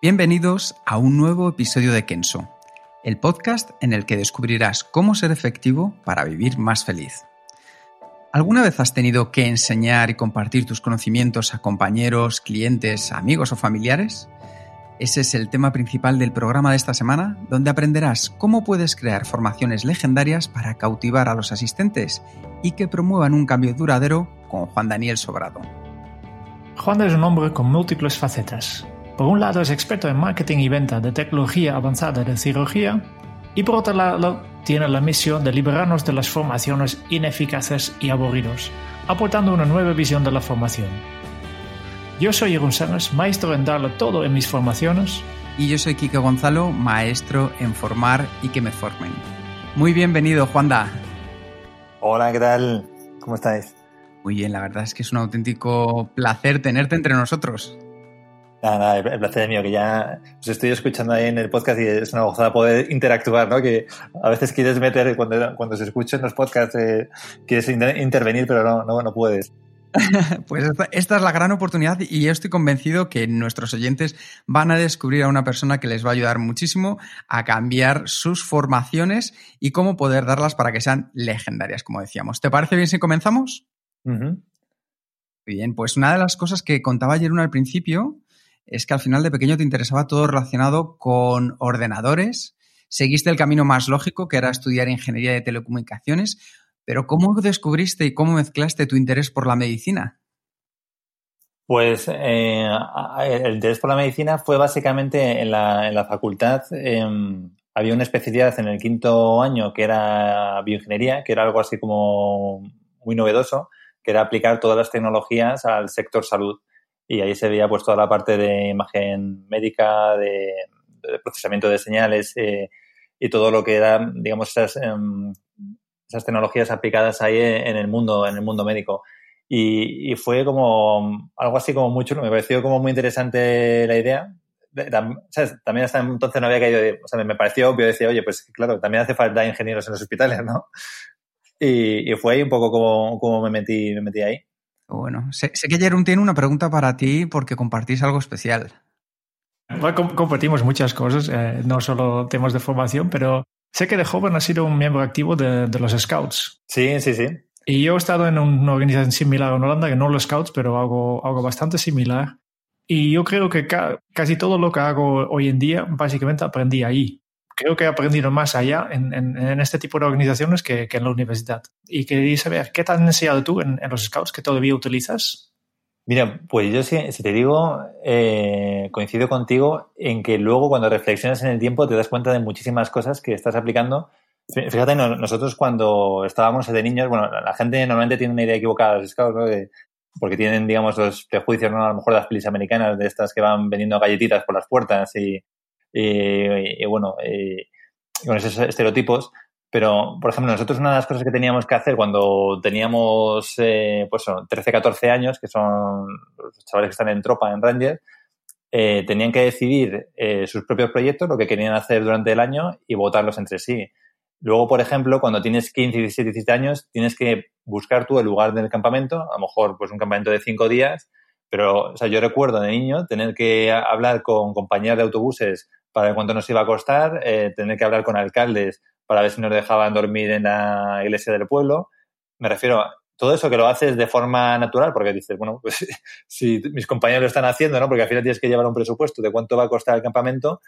Bienvenidos a un nuevo episodio de Kenso, el podcast en el que descubrirás cómo ser efectivo para vivir más feliz. ¿Alguna vez has tenido que enseñar y compartir tus conocimientos a compañeros, clientes, amigos o familiares? Ese es el tema principal del programa de esta semana, donde aprenderás cómo puedes crear formaciones legendarias para cautivar a los asistentes y que promuevan un cambio duradero con Juan Daniel Sobrado. Juan es un hombre con múltiples facetas. Por un lado es experto en marketing y venta de tecnología avanzada de cirugía y por otro lado tiene la misión de liberarnos de las formaciones ineficaces y aburridos, aportando una nueva visión de la formación. Yo soy Jeroen Sánchez, maestro en darlo todo en mis formaciones. Y yo soy Kike Gonzalo, maestro en formar y que me formen. Muy bienvenido, Juanda. Hola, ¿qué tal? ¿Cómo estáis? Muy bien, la verdad es que es un auténtico placer tenerte entre nosotros. Nada, nada, el placer es mío, que ya os estoy escuchando ahí en el podcast y es una gozada poder interactuar, ¿no? Que a veces quieres meter, cuando, cuando se escuchan los podcasts, eh, quieres intervenir, pero no, no, no puedes. Pues esta, esta, es la gran oportunidad y yo estoy convencido que nuestros oyentes van a descubrir a una persona que les va a ayudar muchísimo a cambiar sus formaciones y cómo poder darlas para que sean legendarias, como decíamos. ¿Te parece bien si comenzamos? Uh -huh. Bien, pues una de las cosas que contaba ayer uno al principio es que al final de pequeño te interesaba todo relacionado con ordenadores, seguiste el camino más lógico, que era estudiar ingeniería de telecomunicaciones, pero ¿cómo descubriste y cómo mezclaste tu interés por la medicina? Pues eh, el interés por la medicina fue básicamente en la, facultad. Eh, había una especialidad en el quinto año que era bioingeniería, que era algo así como muy novedoso, que era aplicar todas las tecnologías al sector salud y ahí se veía pues toda la parte de imagen médica, de, de procesamiento de señales eh, y todo lo que era, digamos, esas, eh, esas tecnologías aplicadas ahí en el mundo, en el mundo médico. Y, y, fue como algo así como mucho, me pareció como muy interesante la idea. También hasta entonces no había caído, o sea, me pareció obvio, decía, oye, pues claro, también hace falta ingenieros en los hospitales, ¿no? Y, y fue ahí un poco como, como me, metí, me metí ahí. Bueno, sé, sé que Jerón tiene una pregunta para ti porque compartís algo especial. Bueno, compartimos muchas cosas, eh, no solo temas de formación, pero sé que de joven has sido un miembro activo de, de, los Scouts. Sí, sí, sí. Y yo he estado en una organización similar en Holanda, que no los Scouts, pero algo, algo bastante similar. Y yo creo que ca casi todo lo que hago hoy en día, básicamente aprendí ahí creo que he aprendido más allá en, en, en este tipo de organizaciones que, que, en la universidad. Y quería saber, ¿qué te has enseñado tú en, en, los scouts que todavía utilizas? Mira, pues yo si, si te digo, eh, coincido contigo en que luego cuando reflexionas en el tiempo te das cuenta de muchísimas cosas que estás aplicando. Fíjate, nosotros cuando estábamos de niños, bueno, la gente normalmente tiene una idea equivocada de los scouts, ¿no? De, porque tienen, digamos, los prejuicios, ¿no? A lo mejor las pelis americanas, de estas que van vendiendo galletitas por las puertas y, y, y bueno, y, con esos estereotipos. Pero, por ejemplo, nosotros una de las cosas que teníamos que hacer cuando teníamos eh, pues, 13, 14 años, que son los chavales que están en tropa, en Ranger, eh, tenían que decidir eh, sus propios proyectos, lo que querían hacer durante el año y votarlos entre sí. Luego, por ejemplo, cuando tienes 15, 17, 17 años, tienes que buscar tú el lugar del campamento, a lo mejor pues un campamento de 5 días, pero o sea, yo recuerdo de niño tener que hablar con compañías de autobuses para ver cuánto nos iba a costar, eh, tener que hablar con alcaldes para ver si nos dejaban dormir en la iglesia del pueblo. Me refiero a todo eso que lo haces de forma natural, porque dices, bueno, pues si mis compañeros lo están haciendo, ¿no? Porque al final tienes que llevar un presupuesto de cuánto va a costar el campamento,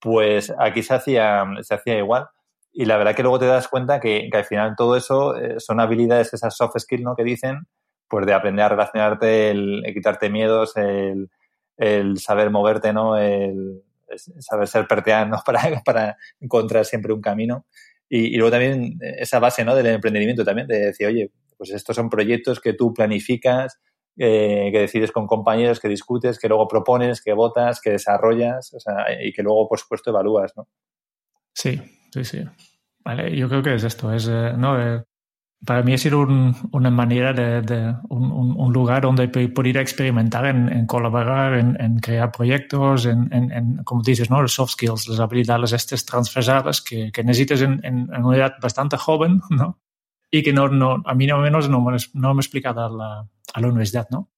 pues aquí se hacía, se hacía igual. Y la verdad que luego te das cuenta que, que al final todo eso eh, son habilidades, esas soft skills, ¿no? Que dicen, pues de aprender a relacionarte, el, quitarte miedos, el, el, saber moverte, ¿no? El, saber ser pertear, ¿no? Para, para encontrar siempre un camino. Y, y, luego también esa base, ¿no? Del emprendimiento también, de decir, oye, pues estos son proyectos que tú planificas, eh, que decides con compañeros, que discutes, que luego propones, que votas, que desarrollas, o sea, y que luego, por supuesto, evalúas, ¿no? Sí, sí, sí. Vale, yo creo que es esto, es, eh, ¿no? Eh, para mí ha sido un, una manera de, de un, un, lugar donde poder experimentar en, en colaborar, en, en, crear proyectos, en, en, como dices, ¿no? Los soft skills, las habilidades estas transversales que, que necesitas en, en, una edad bastante joven, ¿no? Y que no, no, a mí no menos no me, no me he explicado a la, a la universidad, ¿no?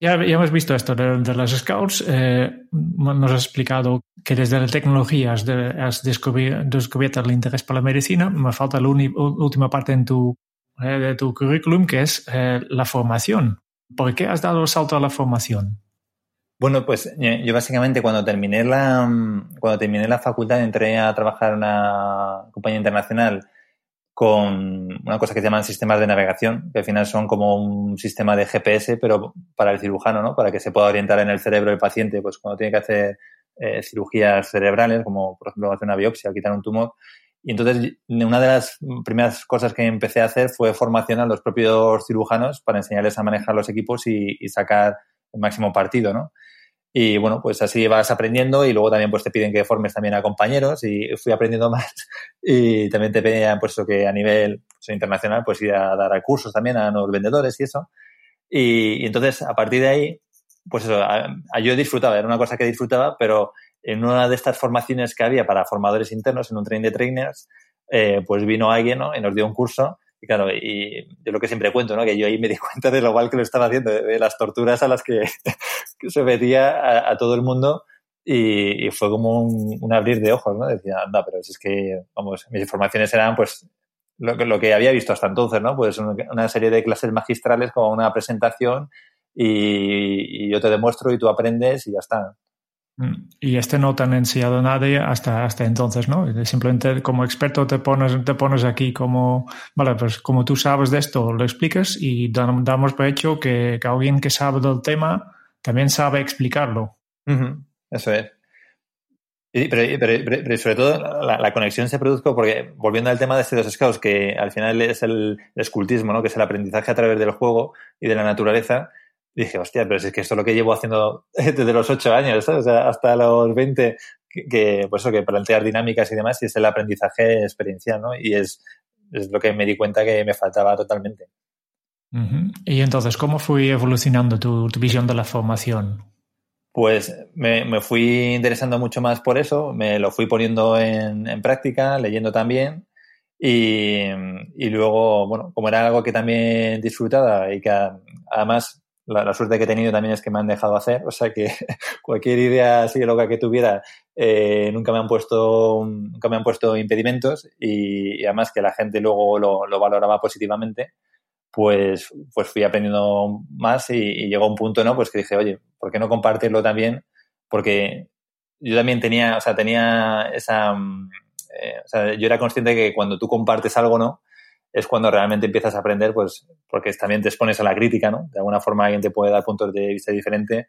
Ya, ya, hemos visto esto de, de las Scouts. Eh, nos has explicado que desde la tecnología has, de, has descubierto, el interés por la medicina. Me falta la última parte en tu, eh, de tu currículum, que es eh, la formación. ¿Por qué has dado el salto a la formación? Bueno, pues yo básicamente cuando terminé la, cuando terminé la facultad entré a trabajar en una compañía internacional con una cosa que se llaman sistemas de navegación, que al final son como un sistema de GPS, pero para el cirujano, ¿no? Para que se pueda orientar en el cerebro del paciente, pues cuando tiene que hacer eh, cirugías cerebrales, como por ejemplo hacer una biopsia o quitar un tumor. Y entonces una de las primeras cosas que empecé a hacer fue formación a los propios cirujanos para enseñarles a manejar los equipos y, y sacar el máximo partido, ¿no? Y bueno, pues así vas aprendiendo y luego también pues te piden que formes también a compañeros y fui aprendiendo más y también te pedían pues que a nivel pues, internacional pues ir a dar cursos también a nuevos vendedores y eso. Y, entonces a partir de ahí pues eso, yo disfrutaba, era una cosa que disfrutaba, pero en una de estas formaciones que había para formadores internos, en un train de trainers, eh, pues vino alguien ¿no? y nos dio un curso y claro, y yo lo que siempre cuento, ¿no? Que yo ahí me di cuenta de lo mal que lo estaba haciendo, de las torturas a las que, se metía a, todo el mundo y, fue como un, abrir de ojos, ¿no? Decía, anda, pero si es que, vamos, mis informaciones eran pues lo que, lo que había visto hasta entonces, ¿no? Pues una serie de clases magistrales como una presentación y, y yo te demuestro y tú aprendes y ya está. Mm. Y este no te han enseñado nadie hasta, hasta entonces, ¿no? Simplemente como experto te pones, te pones aquí como, vale, pues como tú sabes de esto, lo explicas y damos por hecho que, que alguien que sabe del tema también sabe explicarlo. Eso es. Pero, sobre todo la, conexión se produjo porque, volviendo al tema de estos scouts, que al final es el escultismo, ¿no? que es el aprendizaje a través del juego y de la naturaleza, dije, hostia, pero es que esto es lo que llevo haciendo desde los 8 años, ¿sabes? O sea, hasta los 20, que, pues eso, que plantear dinámicas y demás, y es el aprendizaje experiencial, ¿no? Y es, es lo que me di cuenta que me faltaba totalmente. Y entonces, ¿cómo fui evolucionando tu, tu visión de la formación? Pues me, me, fui interesando mucho más por eso, me lo fui poniendo en, en práctica, leyendo también. Y, y, luego, bueno, como era algo que también disfrutaba y que además la, suerte que he tenido también es que me han dejado hacer, o sea que cualquier idea así loca que tuviera eh, nunca me han puesto nunca me han puesto impedimentos y, además que la gente luego lo, valoraba positivamente, pues pues fui aprendiendo más y, llegó un punto no pues que dije oye por qué no compartirlo también porque yo también tenía o sea tenía esa eh, o sea yo era consciente de que cuando tú compartes algo no es cuando realmente empiezas a aprender, pues porque también te expones a la crítica, ¿no? De alguna forma alguien te puede dar puntos de vista diferentes.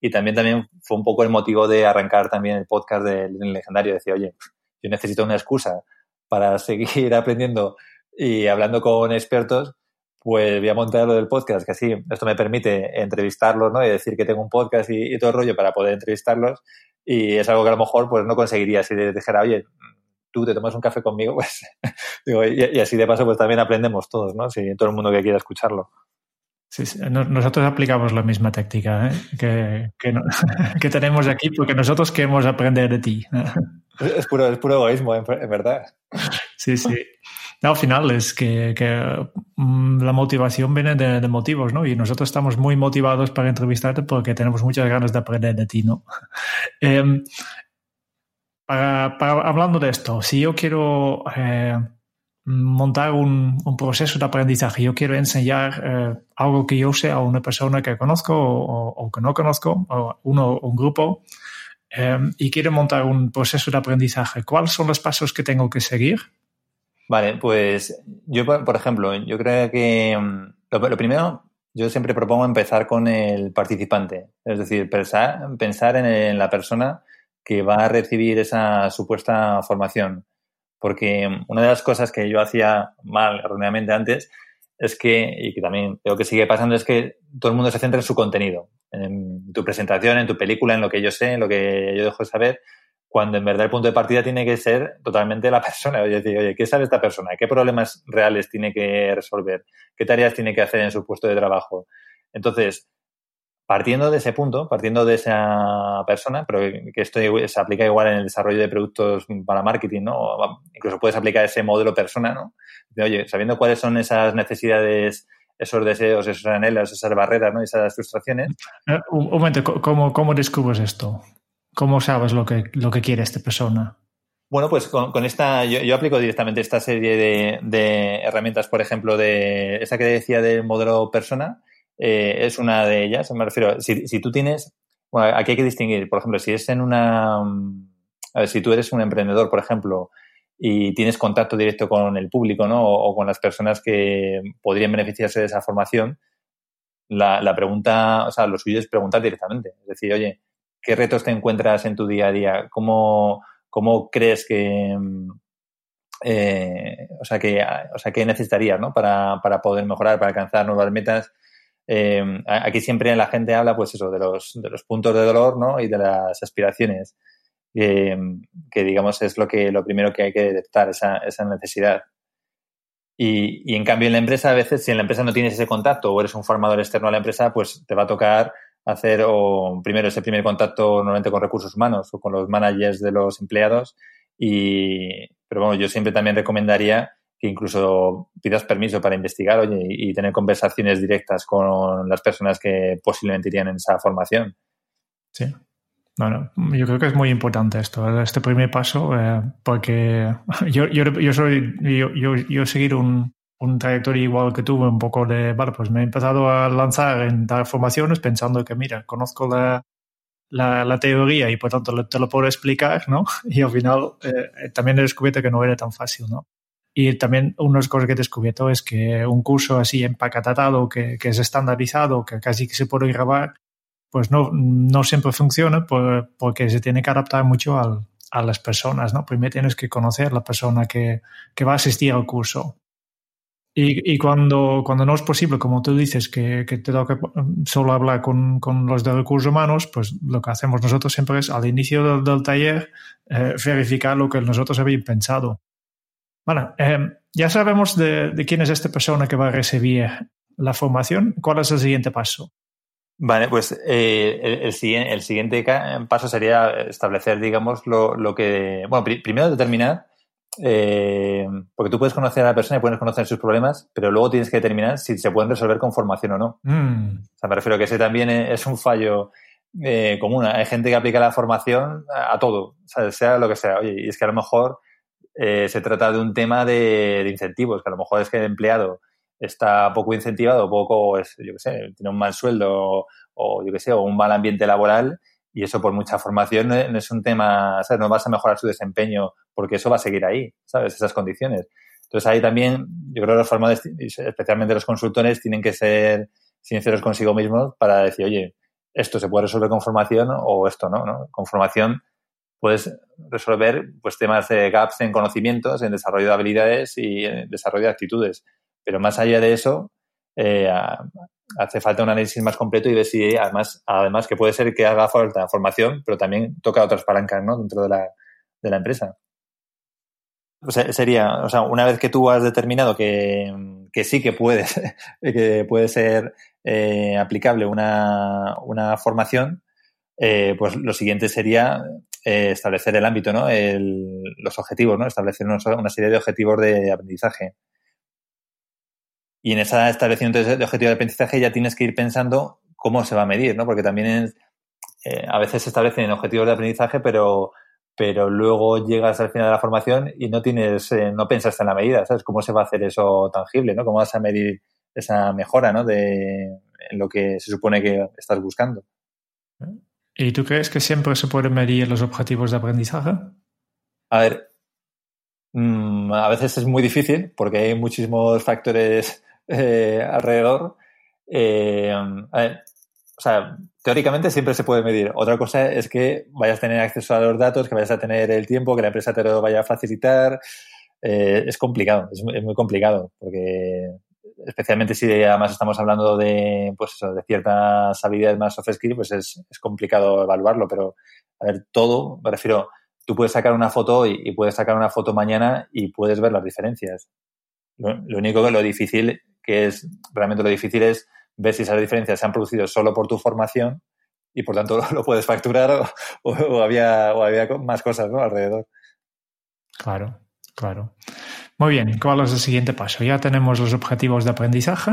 Y también, también fue un poco el motivo de arrancar también el podcast del legendario. Decía, oye, yo necesito una excusa para seguir aprendiendo y hablando con expertos, pues voy a montar lo del podcast, que así esto me permite entrevistarlos, ¿no? Y decir que tengo un podcast y, todo el rollo para poder entrevistarlos. Y es algo que a lo mejor pues no conseguiría si dijera, oye, tú te tomas un café conmigo, pues digo, y, así de paso pues también aprendemos todos, ¿no? Si todo el mundo que quiera escucharlo. Sí, nosotros aplicamos la misma táctica ¿eh? que, que, tenemos aquí porque nosotros queremos aprender de ti. Es, puro, es puro egoísmo, en, verdad. Sí, sí. al final es que, mm, la motivación viene de, motivos, ¿no? Y nosotros estamos muy motivados para entrevistarte porque tenemos muchas ganas de aprender de ti, ¿no? Em, para, hablando de esto, si yo quiero eh, montar un, proceso de aprendizaje, yo quiero enseñar eh, algo que yo sé a una persona que conozco o, que no conozco, o uno un grupo, eh, y quiero montar un proceso de aprendizaje, ¿cuáles son los pasos que tengo que seguir? Vale, pues yo, por ejemplo, yo creo que mm, lo, primero, yo siempre propongo empezar con el participante, es decir, pensar, pensar en la persona que va a recibir esa supuesta formación. Porque una de las cosas que yo hacía mal erróneamente antes es que, y que también veo que sigue pasando, es que todo el mundo se centra en su contenido, en tu presentación, en tu película, en lo que yo sé, en lo que yo dejo de saber, cuando en verdad el punto de partida tiene que ser totalmente la persona. Oye, decir, oye, ¿qué sabe esta persona? ¿Qué problemas reales tiene que resolver? ¿Qué tareas tiene que hacer en su puesto de trabajo? Entonces, partiendo de ese punto, partiendo de esa persona, pero que esto se aplica igual en el desarrollo de productos para marketing, ¿no? incluso puedes aplicar ese modelo persona, ¿no? oye, sabiendo cuáles son esas necesidades, esos deseos, esos anhelos, esas barreras, ¿no? Esas frustraciones. Eh, un momento, ¿cómo, cómo descubres esto? ¿Cómo sabes lo que, lo que quiere esta persona? Bueno, pues con, esta, yo, aplico directamente esta serie de, de, herramientas, por ejemplo, de esa que decía del modelo persona, eh, es una de ellas. Me refiero, si, si tú tienes, bueno, aquí hay que distinguir, por ejemplo, si es en una, a ver, si tú eres un emprendedor, por ejemplo, y tienes contacto directo con el público, ¿no? O, con las personas que podrían beneficiarse de esa formación, la, la, pregunta, o sea, lo suyo es preguntar directamente. Es decir, oye, ¿qué retos te encuentras en tu día a día? ¿Cómo, cómo crees que, eh, o sea, que, o sea, qué necesitarías, ¿no? Para, para poder mejorar, para alcanzar nuevas metas eh, aquí siempre la gente habla, pues eso, de los, de los puntos de dolor, ¿no? Y de las aspiraciones, que digamos es lo que lo primero que hay que detectar, esa, esa necesidad. Y, y, en cambio en la empresa, a veces, si en la empresa no tienes ese contacto o eres un formador externo a la empresa, pues te va a tocar hacer o primero ese primer contacto normalmente con recursos humanos o con los managers de los empleados. Y, pero bueno, yo siempre también recomendaría que incluso pidas permiso para investigar oye, y, tener conversaciones directas con las personas que posiblemente irían en esa formación. Sí. Bueno, yo creo que es muy importante esto, este primer paso, eh, porque yo, yo, yo soy, yo, yo, yo seguir un, un trayectoria igual que tuve, un poco de, vale, pues me he empezado a lanzar en dar formaciones pensando que, mira, conozco la, la, la teoría y por tanto te lo puedo explicar, ¿no? Y al final eh, también he descubierto que no era tan fácil, ¿no? Y también una de las cosas que he descubierto es que un curso así empacatado, que, que es estandarizado, que casi que se puede grabar, pues no, no siempre funciona porque se tiene que adaptar mucho al, a las personas, ¿no? Primero tienes que conocer la persona que, que va a asistir al curso. Y, y, cuando, cuando no es posible, como tú dices, que, que te toca solo hablar con, con, los de recursos humanos, pues lo que hacemos nosotros siempre es al inicio del, del taller eh, verificar lo que nosotros habíamos pensado. Bueno, eh, ya sabemos de, de, quién es esta persona que va a recibir la formación. ¿Cuál es el siguiente paso? Vale, pues eh, el, el, el, siguiente paso sería establecer, digamos, lo, lo que. Bueno, pr primero determinar, eh, porque tú puedes conocer a la persona y puedes conocer sus problemas, pero luego tienes que determinar si se pueden resolver con formación o no. Mm. O sea, me refiero a que ese también es un fallo eh, común. Hay gente que aplica la formación a, a todo, sea, sea lo que sea. Oye, y es que a lo mejor eh, se trata de un tema de, incentivos, que a lo mejor es que el empleado está poco incentivado, poco, es, yo qué sé, tiene un mal sueldo o, yo qué sé, o un mal ambiente laboral y eso por mucha formación no es un tema, ¿sabes? No vas a mejorar su desempeño porque eso va a seguir ahí, ¿sabes? Esas condiciones. Entonces ahí también, yo creo que los formadores, especialmente los consultores, tienen que ser sinceros consigo mismos para decir, oye, esto se puede resolver con formación o esto no, ¿no? Con formación puedes resolver pues, temas de gaps en conocimientos, en desarrollo de habilidades y en desarrollo de actitudes. Pero más allá de eso, eh, hace falta un análisis más completo y ver si además, además que puede ser que haga falta formación, pero también toca otras palancas ¿no? dentro de la, de la empresa. O sea, sería, o sea, una vez que tú has determinado que, que sí que puedes, que puede ser eh, aplicable una, una formación, eh, pues lo siguiente sería eh, establecer el ámbito, ¿no? El, los objetivos, ¿no? Establecer una, serie de objetivos de aprendizaje. Y en ese establecimiento de objetivos de aprendizaje ya tienes que ir pensando cómo se va a medir, ¿no? Porque también eh, a veces se establecen objetivos de aprendizaje, pero, luego llegas al final de la formación y no tienes, eh, no piensas en la medida, ¿sabes? ¿Cómo se va a hacer eso tangible, ¿no? ¿Cómo vas a medir esa mejora, ¿no? De en lo que se supone que estás buscando. ¿Y tú crees que siempre se pueden medir los objetivos de aprendizaje? A ver, mmm, a veces es muy difícil porque hay muchísimos factores eh, alrededor. Eh, o sea, teóricamente siempre se puede medir. Otra cosa es que vayas a tener acceso a los datos, que vayas a tener el tiempo, que la empresa te lo vaya a facilitar. Eh, es complicado, es, muy complicado porque especialmente si además estamos hablando de, pues eso, de ciertas habilidades más soft skills, pues es, es, complicado evaluarlo, pero a ver, todo, me refiero, tú puedes sacar una foto y, y puedes sacar una foto mañana y puedes ver las diferencias. Lo, único que lo difícil, que es, realmente lo difícil es ver si esas diferencias se han producido solo por tu formación y por tanto lo, puedes facturar o, o, había, o había más cosas ¿no? alrededor. Claro, claro. Muy bien, ¿cuál es el siguiente paso? Ya tenemos los objetivos de aprendizaje.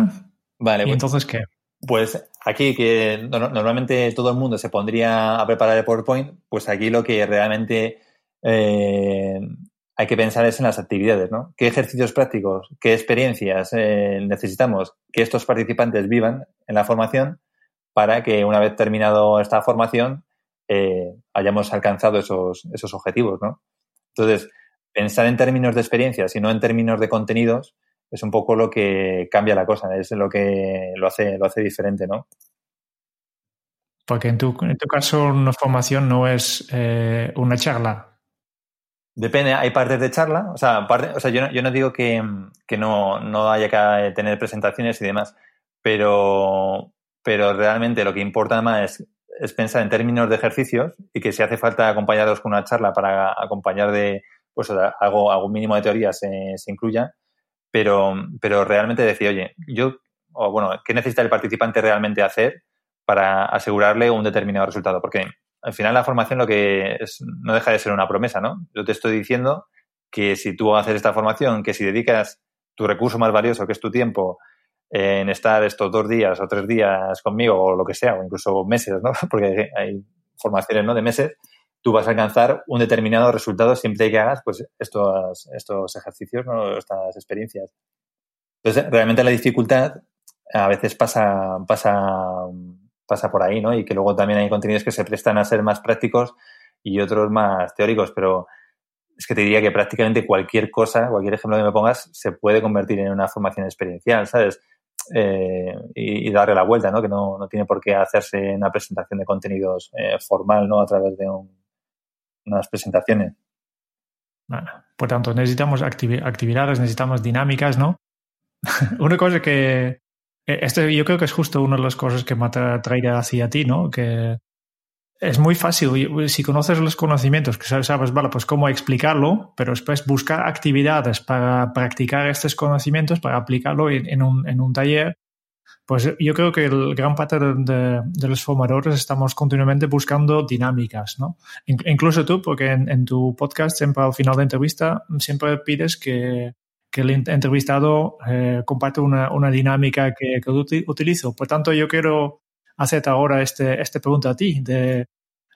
Vale, ¿Y pues, entonces qué? Pues aquí, que no, normalmente todo el mundo se pondría a preparar el PowerPoint, pues aquí lo que realmente eh, hay que pensar es en las actividades, ¿no? ¿Qué ejercicios prácticos, qué experiencias eh, necesitamos que estos participantes vivan en la formación para que una vez terminado esta formación eh, hayamos alcanzado esos, esos objetivos, ¿no? Entonces, pensar en términos de experiencias y no en términos de contenidos es un poco lo que cambia la cosa, es lo que lo hace, lo hace diferente, ¿no? Porque en tu, en tu caso una formación no es eh, una charla. Depende, hay partes de charla, o sea, parte, o sea yo, no, yo no digo que, que no, no, haya que tener presentaciones y demás, pero, pero realmente lo que importa más es, es pensar en términos de ejercicios y que si hace falta acompañarlos con una charla para acompañar de, pues algo, algún mínimo de teoría se, se incluya, pero, pero realmente decir, oye, yo, o bueno, ¿qué necesita el participante realmente hacer para asegurarle un determinado resultado? Porque al final la formación lo que es, no deja de ser una promesa, ¿no? Yo te estoy diciendo que si tú haces esta formación, que si dedicas tu recurso más valioso, que es tu tiempo, en estar estos dos días o tres días conmigo o lo que sea, o incluso meses, ¿no? Porque hay formaciones, ¿no? De meses, tú vas a alcanzar un determinado resultado siempre que hagas pues estos, estos ejercicios, ¿no? estas experiencias. Entonces, realmente la dificultad a veces pasa, pasa, pasa por ahí, ¿no? Y que luego también hay contenidos que se prestan a ser más prácticos y otros más teóricos, pero es que te diría que prácticamente cualquier cosa, cualquier ejemplo que me pongas, se puede convertir en una formación experiencial, ¿sabes? Eh, y, darle la vuelta, ¿no? Que no, no, tiene por qué hacerse una presentación de contenidos eh, formal, ¿no? A través de un, unas presentaciones. Bueno, por tanto, necesitamos activi actividades, necesitamos dinámicas, ¿no? una cosa que este yo creo que es justo una de las cosas que me atrae hacia ti, ¿no? Que es muy fácil, si conoces los conocimientos, que sabes, vale, pues cómo explicarlo, pero después buscar actividades para practicar estos conocimientos, para aplicarlo en, un, en un taller, pues yo creo que el gran parte de, los formadores estamos continuamente buscando dinámicas, ¿no? Incluso tú, porque en, tu podcast, siempre al final de entrevista, siempre pides que, el entrevistado eh, comparte una, dinámica que, que, utilizo. Por tanto, yo quiero hacerte ahora este, esta pregunta a ti. De,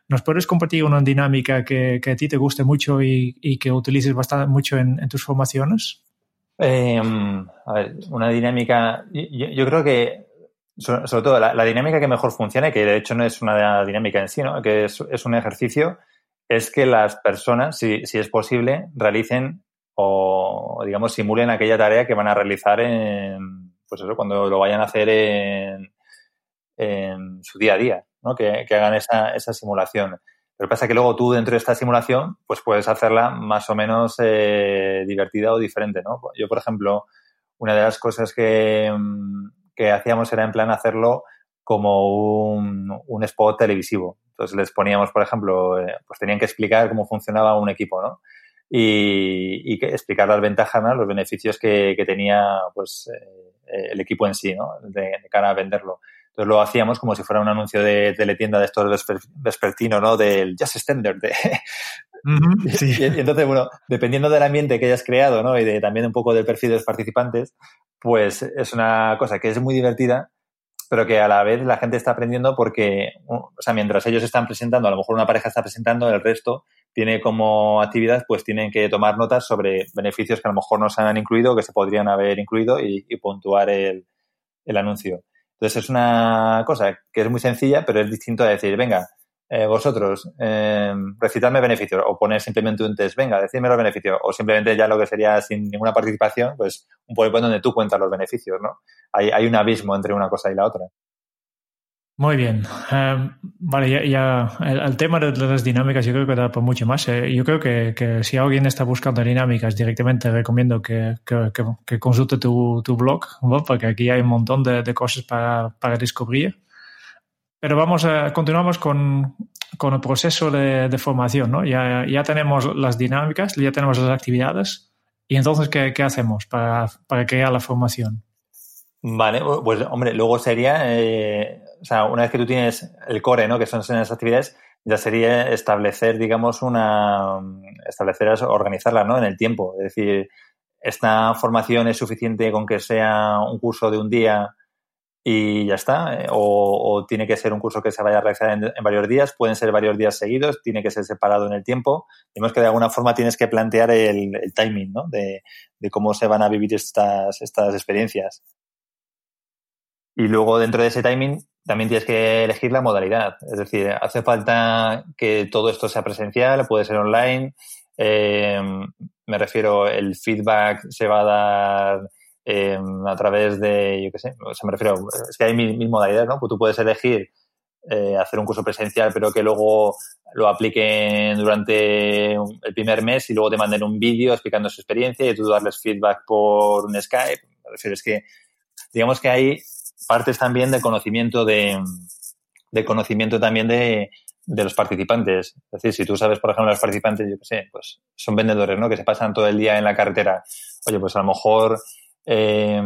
¿Nos puedes compartir una dinámica que, a ti te guste mucho y, y que utilices bastante mucho en, en tus formaciones? Eh, a ver, una dinámica. Yo, creo que, sobre, todo, la, dinámica que mejor funciona, que de hecho no es una dinámica en sí, ¿no? que es, es un ejercicio, es que las personas, si, si, es posible, realicen o, digamos, simulen aquella tarea que van a realizar en, pues eso, cuando lo vayan a hacer en, en su día a día, ¿no? Que, que hagan esa, esa simulación. Que pasa que luego tú dentro de esta simulación pues puedes hacerla más o menos eh, divertida o diferente, ¿no? Yo, por ejemplo, una de las cosas que, que hacíamos era en plan hacerlo como un, un, spot televisivo. Entonces les poníamos, por ejemplo, eh, pues tenían que explicar cómo funcionaba un equipo, ¿no? Y, y que explicar las ventajas, ¿no? los beneficios que, que tenía pues eh, el equipo en sí, ¿no? De cara a venderlo. Entonces lo hacíamos como si fuera un anuncio de teletienda de estos vesper, vespertino, ¿no? Del Just Standard. De... Uh -huh, sí. y, y, entonces, bueno, dependiendo del ambiente que hayas creado, ¿no? Y de, también un poco del perfil de los participantes, pues es una cosa que es muy divertida, pero que a la vez la gente está aprendiendo porque, o sea, mientras ellos están presentando, a lo mejor una pareja está presentando, el resto tiene como actividad, pues tienen que tomar notas sobre beneficios que a lo mejor no se han incluido, que se podrían haber incluido y, y puntuar el, el anuncio. Entonces es una cosa que es muy sencilla, pero es distinto a decir, venga, eh, vosotros, eh, recitadme beneficios o poner simplemente un test, venga, decidme los beneficios o simplemente ya lo que sería sin ninguna participación, pues un PowerPoint donde tú cuentas los beneficios, ¿no? Hay, hay un abismo entre una cosa y la otra. Muy bien. Em, vale, ya, el, tema de, las dinámicas yo creo que da por mucho más. Eh. yo creo que, si alguien está buscando dinámicas, directamente recomiendo que, consulte tu, blog, porque aquí hay un montón de, cosas para, descubrir. Pero vamos a, continuamos con, el proceso de, formación. ¿no? Ya, ya tenemos las dinámicas, ya tenemos las actividades. ¿Y entonces qué, hacemos para, para crear la formación? Vale, pues hombre, luego sería, eh, o sea, una vez que tú tienes el core, ¿no? Que son esas actividades, ya sería establecer, digamos, una, establecer, organizarla, ¿no? En el tiempo. Es decir, esta formación es suficiente con que sea un curso de un día y ya está, eh, o, tiene que ser un curso que se vaya a realizar en, varios días, pueden ser varios días seguidos, tiene que ser separado en el tiempo. Vemos que de alguna forma tienes que plantear el, timing, ¿no? De, de, cómo se van a vivir estas, estas experiencias. Y luego dentro de ese timing también tienes que elegir la modalidad. Es decir, hace falta que todo esto sea presencial, puede ser online. Eh, me refiero, el feedback se va a dar eh, a través de, yo qué sé, o sea, me refiero, es que hay mil, modalidades, ¿no? Pues tú puedes elegir eh, hacer un curso presencial, pero que luego lo apliquen durante el primer mes y luego te manden un vídeo explicando su experiencia y tú darles feedback por un Skype. Me refiero, es que, digamos que hay partes también de conocimiento de, de conocimiento también de, de los participantes. Es decir, si tú sabes, por ejemplo, los participantes, yo qué sé, pues son vendedores, ¿no? Que se pasan todo el día en la carretera. Oye, pues a lo mejor, eh,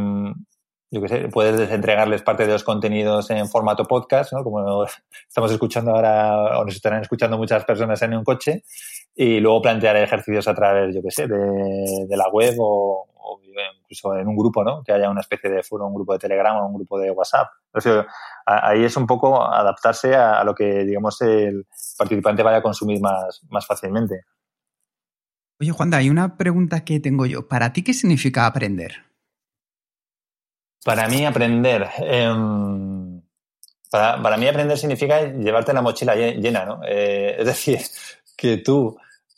yo qué sé, puedes entregarles parte de los contenidos en formato podcast, ¿no? Como estamos escuchando ahora, o nos estarán escuchando muchas personas en un coche, y luego plantear ejercicios a través, yo qué sé, de, la web o, incluso en un grupo, ¿no? Que haya una especie de foro, un grupo de Telegram o un grupo de WhatsApp. ahí es un poco adaptarse a, lo que, digamos, el participante vaya a consumir más, más fácilmente. Oye, Juanda, hay una pregunta que tengo yo. ¿Para ti qué significa aprender? Para mí aprender... Em, para, mí aprender significa llevarte la mochila llena, ¿no? Eh, es decir, que tú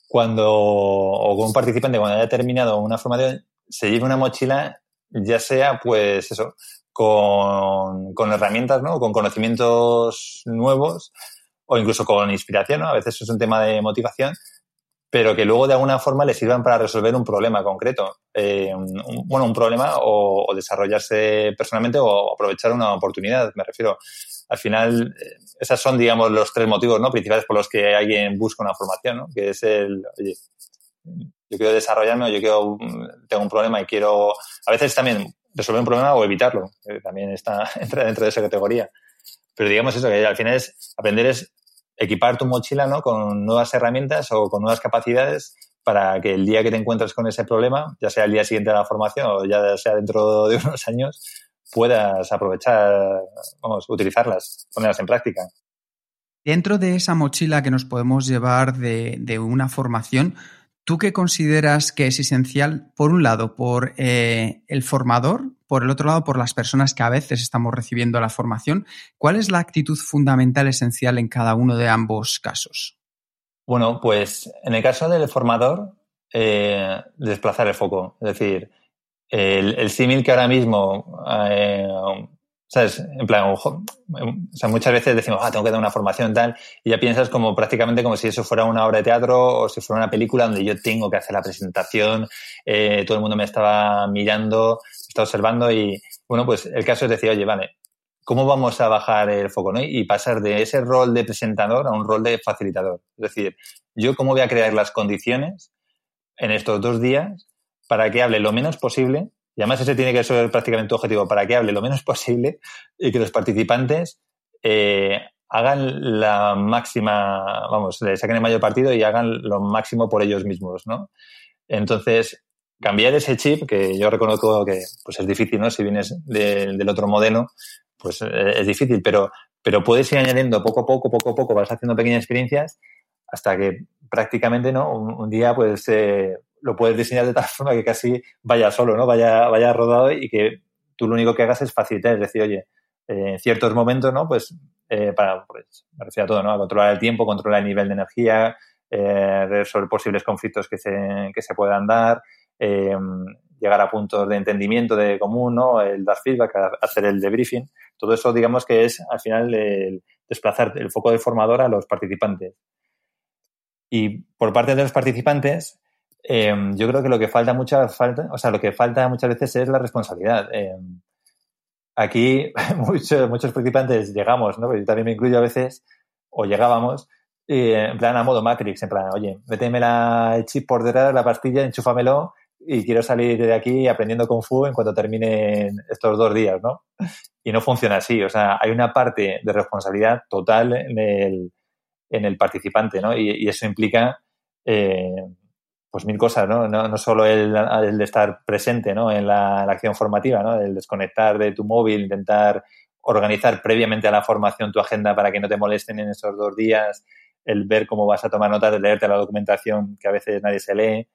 cuando, o un participante cuando haya terminado una formación, se lleve una mochila, ya sea, pues eso, con, con herramientas, ¿no? Con conocimientos nuevos o incluso con inspiración, ¿no? A veces es un tema de motivación, pero que luego de alguna forma le sirvan para resolver un problema concreto. Eh, bueno, un problema o, desarrollarse personalmente o aprovechar una oportunidad, me refiero. Al final, eh, esas son, digamos, los tres motivos ¿no? principales por los que alguien busca una formación, ¿no? Que es el, oye, yo quiero desarrollarme, yo quiero, tengo un problema y quiero, a veces también resolver un problema o evitarlo, también está, entra dentro de esa categoría. Pero digamos eso, que al final es, aprender es equipar tu mochila, ¿no? Con nuevas herramientas o con nuevas capacidades para que el día que te encuentres con ese problema, ya sea el día siguiente de la formación o ya sea dentro de unos años, puedas aprovechar, vamos, utilizarlas, ponerlas en práctica. Dentro de esa mochila que nos podemos llevar de, de una formación, ¿Tú qué consideras que es esencial, por un lado, por eh, el formador, por el otro lado, por las personas que a veces estamos recibiendo la formación? ¿Cuál es la actitud fundamental esencial en cada uno de ambos casos? Bueno, pues en el caso del formador, eh, desplazar el foco. Es decir, el, símil que ahora mismo eh, ¿Sabes? En plan, ojo, o sea, muchas veces decimos, ah, tengo que dar una formación tal, y ya piensas como prácticamente como si eso fuera una obra de teatro o si fuera una película donde yo tengo que hacer la presentación, eh, todo el mundo me estaba mirando, me estaba observando y, bueno, pues el caso es decir, oye, vale, ¿cómo vamos a bajar el foco, no? Y pasar de ese rol de presentador a un rol de facilitador. Es decir, yo cómo voy a crear las condiciones en estos dos días para que hable lo menos posible y además ese tiene que ser prácticamente tu objetivo para que hable lo menos posible y que los participantes eh, hagan la máxima, vamos, le saquen el mayor partido y hagan lo máximo por ellos mismos, ¿no? Entonces, cambiar ese chip, que yo reconozco que pues es difícil, ¿no? Si vienes del otro modelo, pues eh, es difícil, pero, pero puedes ir añadiendo poco a poco, poco a poco, vas haciendo pequeñas experiencias hasta que prácticamente, ¿no? Un, día, pues, eh, lo puedes diseñar de tal forma que casi vaya solo, ¿no? Vaya, vaya rodado y que tú lo único que hagas es facilitar, es decir, oye, eh, en ciertos momentos, ¿no? Pues, eh, para, pues, me refiero a todo, ¿no? A controlar el tiempo, controlar el nivel de energía, eh, resolver posibles conflictos que se, que se puedan dar, llegar a puntos de entendimiento de común, ¿no? El dar feedback, hacer el debriefing. Todo eso, digamos que es al final el desplazar el foco del formador a los participantes. Y por parte de los participantes, em, yo creo que lo que falta mucha falta, o sea, lo que falta muchas veces es la responsabilidad. Em, aquí muchos, muchos participantes llegamos, ¿no? Yo también me incluyo a veces, o llegábamos, en plan a modo Matrix, en plan, oye, méteme la, el chip por detrás, la pastilla, enchúfamelo y quiero salir de aquí aprendiendo Kung Fu en cuanto terminen estos dos días, ¿no? Y no funciona así, o sea, hay una parte de responsabilidad total en el, en el participante, ¿no? Y, eso implica, eh, pues mil cosas, ¿no? No, no solo el, el, estar presente, ¿no? En la, acción formativa, ¿no? El desconectar de tu móvil, intentar organizar previamente a la formación tu agenda para que no te molesten en esos dos días, el ver cómo vas a tomar notas, de leerte la documentación que a veces nadie se lee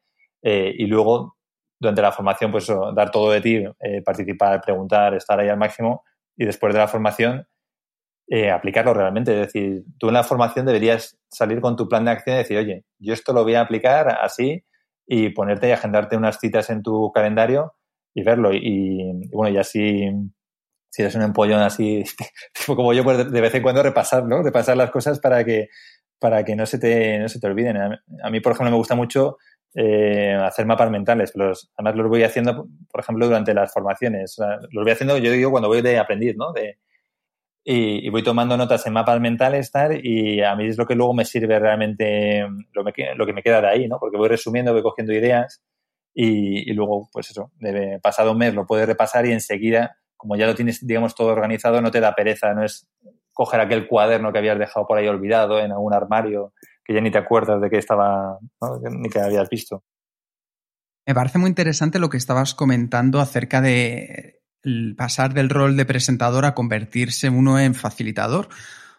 eh, y luego durante la formación pues dar todo de ti, eh, participar, preguntar, estar ahí al máximo y después de la formación eh, aplicarlo realmente. Es decir, tú en la formación deberías salir con tu plan de acción y decir, oye, yo esto lo voy a aplicar así y ponerte y agendarte unas citas en tu calendario y verlo. Y, bueno, y así, si eres un empollón así, como yo, pues de vez en cuando repasar, ¿no? Repasar las cosas para que para que no se te, no se te olviden. A mí, por ejemplo, me gusta mucho eh, hacer mapas mentales. Los, además, los voy haciendo, por ejemplo, durante las formaciones. los voy haciendo, yo digo, cuando voy de aprendiz, ¿no? De, y, voy tomando notas en mapas mentales, tal, y a mí es lo que luego me sirve realmente lo, lo que me queda de ahí, ¿no? Porque voy resumiendo, voy cogiendo ideas y, y luego, pues eso, pasado un mes lo puedes repasar y enseguida, como ya lo tienes, digamos, todo organizado, no te da pereza, no es coger aquel cuaderno que habías dejado por ahí olvidado en algún armario que ya ni te acuerdas de que estaba, ni que habías visto. Me parece muy interesante lo que estabas comentando acerca de pasar del rol de presentador a convertirse uno en facilitador,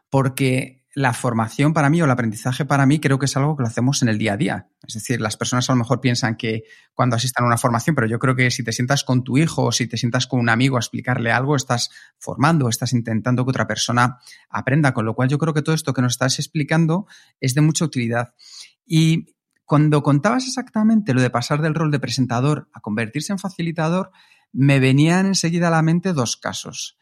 porque la formación para mí o el aprendizaje para mí creo que es algo que lo hacemos en el día a día. Es decir, las personas a lo mejor piensan que cuando asistan a una formación, pero yo creo que si te sientas con tu hijo o si te sientas con un amigo a explicarle algo, estás formando, estás intentando que otra persona aprenda, con lo cual yo creo que todo esto que nos estás explicando es de mucha utilidad. Y cuando contabas exactamente lo de pasar del rol de presentador a convertirse en facilitador, me venían enseguida a la mente dos casos.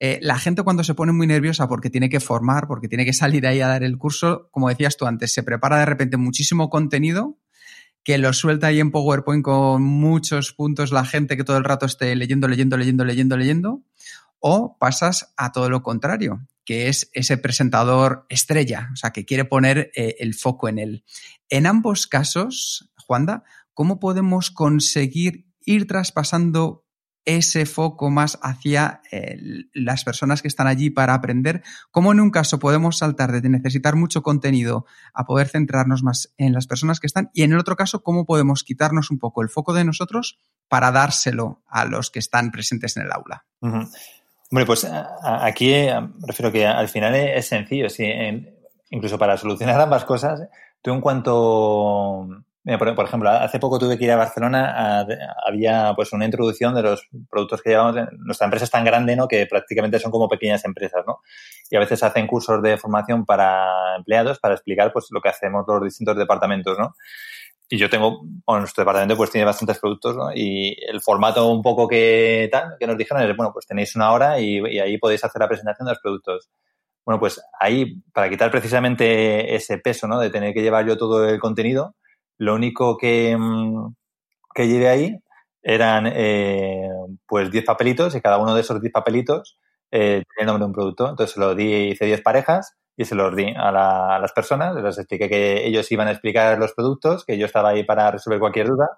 Eh, la gente cuando se pone muy nerviosa porque tiene que formar, porque tiene que salir ahí a dar el curso, como decías tú antes, se prepara de repente muchísimo contenido que lo suelta ahí en PowerPoint con muchos puntos la gente que todo el rato esté leyendo, leyendo, leyendo, leyendo, leyendo, o pasas a todo lo contrario, que es ese presentador estrella, o sea, que quiere poner eh, el foco en él. En ambos casos, Juanda, ¿cómo podemos conseguir ir traspasando ese foco más hacia eh, las personas que están allí para aprender, como en un caso podemos saltar de necesitar mucho contenido a poder centrarnos más en las personas que están y en el otro caso cómo podemos quitarnos un poco el foco de nosotros para dárselo a los que están presentes en el aula. Hombre, pues aquí eh, refiero que al final es sencillo, sí, incluso para solucionar ambas cosas, tú en cuanto por, ejemplo, hace poco tuve que ir a Barcelona, había pues una introducción de los productos que llevamos. Nuestra empresa es tan grande, ¿no? Que prácticamente son como pequeñas empresas, ¿no? Y a veces hacen cursos de formación para empleados para explicar pues lo que hacemos los distintos departamentos, ¿no? Y yo tengo, bueno, nuestro departamento pues tiene bastantes productos, ¿no? Y el formato un poco que tal, que nos dijeron es, bueno, pues tenéis una hora y, y ahí podéis hacer la presentación de los productos. Bueno, pues ahí, para quitar precisamente ese peso, ¿no? De tener que llevar yo todo el contenido, lo único que, mm, que llevé ahí eran eh, pues 10 papelitos y cada uno de esos 10 papelitos eh, el nombre de un producto. Entonces lo di, hice 10 parejas y se los di a, las personas. Les expliqué que ellos iban a explicar los productos, que yo estaba ahí para resolver cualquier duda.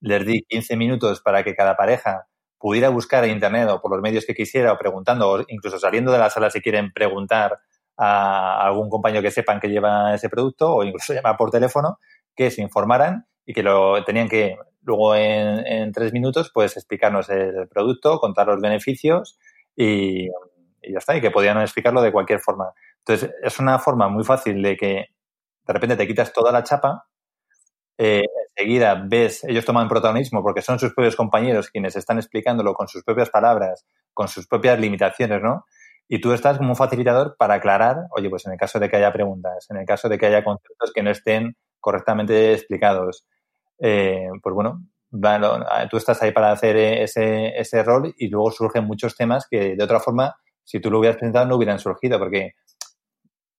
Les di 15 minutos para que cada pareja pudiera buscar en Internet o por los medios que quisiera o preguntando o incluso saliendo de la sala si quieren preguntar a algún compañero que sepan que lleva ese producto o incluso llamar por teléfono que se informaran y que lo tenían que luego en, tres minutos pues explicarnos el producto, contar los beneficios y, ya está, y que podían explicarlo de cualquier forma. Entonces, es una forma muy fácil de que de repente te quitas toda la chapa, eh, enseguida ves, ellos toman protagonismo porque son sus propios compañeros quienes están explicándolo con sus propias palabras, con sus propias limitaciones, ¿no? Y tú estás como un facilitador para aclarar, oye, pues en el caso de que haya preguntas, en el caso de que haya conceptos que no estén correctamente explicados. Eh, pues bueno, tú estás ahí para hacer ese, ese rol y luego surgen muchos temas que de otra forma, si tú lo hubieras presentado, no hubieran surgido, porque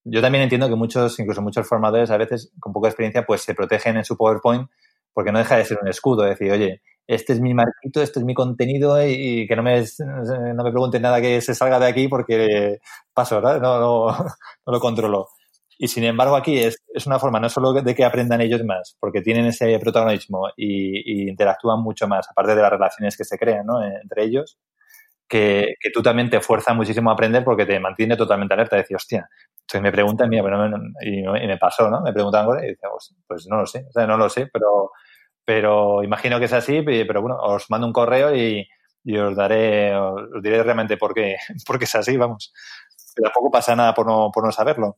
yo también entiendo que muchos, incluso muchos formadores a veces con poca experiencia, pues se protegen en su PowerPoint porque no deja de ser un escudo, decir, oye, este es mi marquito, este es mi contenido y, que no me, no me pregunten nada que se salga de aquí porque paso, ¿verdad? No, no lo controlo. Y sin embargo aquí es, es, una forma no solo de que aprendan ellos más, porque tienen ese protagonismo y, interactúan mucho más, aparte de las relaciones que se crean ¿no? entre ellos, que, que, tú también te fuerza muchísimo a aprender porque te mantiene totalmente alerta. Decir, hostia, entonces me preguntan, mira, pero no, y, me pasó, ¿no? Me preguntan y dije, pues no lo sé, o sea, no lo sé, pero, pero imagino que es así, pero bueno, os mando un correo y, y os daré, os diré realmente por qué, por qué es así, vamos. Pero tampoco pasa nada por no, por no saberlo.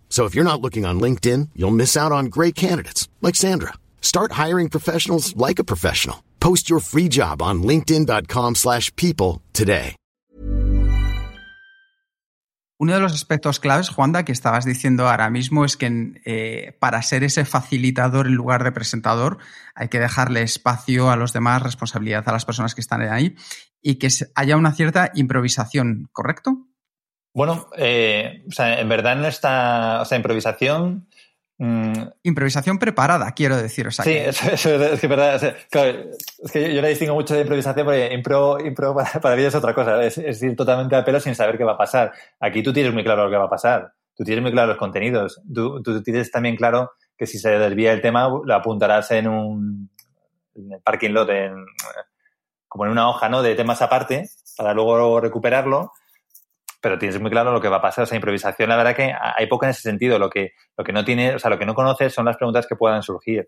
So if you're not looking on LinkedIn, you'll miss out on great candidates like Sandra. Start hiring professionals like a professional. Post your free job on linkedin.com/people today. Uno de los aspectos claves, Juanda, que estabas diciendo ahora mismo es que eh, para ser ese facilitador en lugar de presentador hay que dejarle espacio a los demás, responsabilidad a las personas que están ahí y que haya una cierta improvisación, ¿correcto? Bueno, eh, o sea, en verdad no está, o sea, improvisación... Mm, improvisación preparada, quiero decir. O sea, sí, Eso, es que verdad. es que yo, la distingo mucho de improvisación porque impro, impro para, mí es otra cosa. Es, es, ir totalmente a pelo sin saber qué va a pasar. Aquí tú tienes muy claro lo que va a pasar. Tú tienes muy claro los contenidos. Tú, tú tienes también claro que si se desvía el tema, lo apuntarás en un en el parking lot, en, como en una hoja, ¿no? De temas aparte, para luego recuperarlo pero tienes muy claro lo que va a pasar. O sea, improvisación, la verdad que hay poco en ese sentido. Lo que, lo que no tiene, o sea, lo que no conoces son las preguntas que puedan surgir.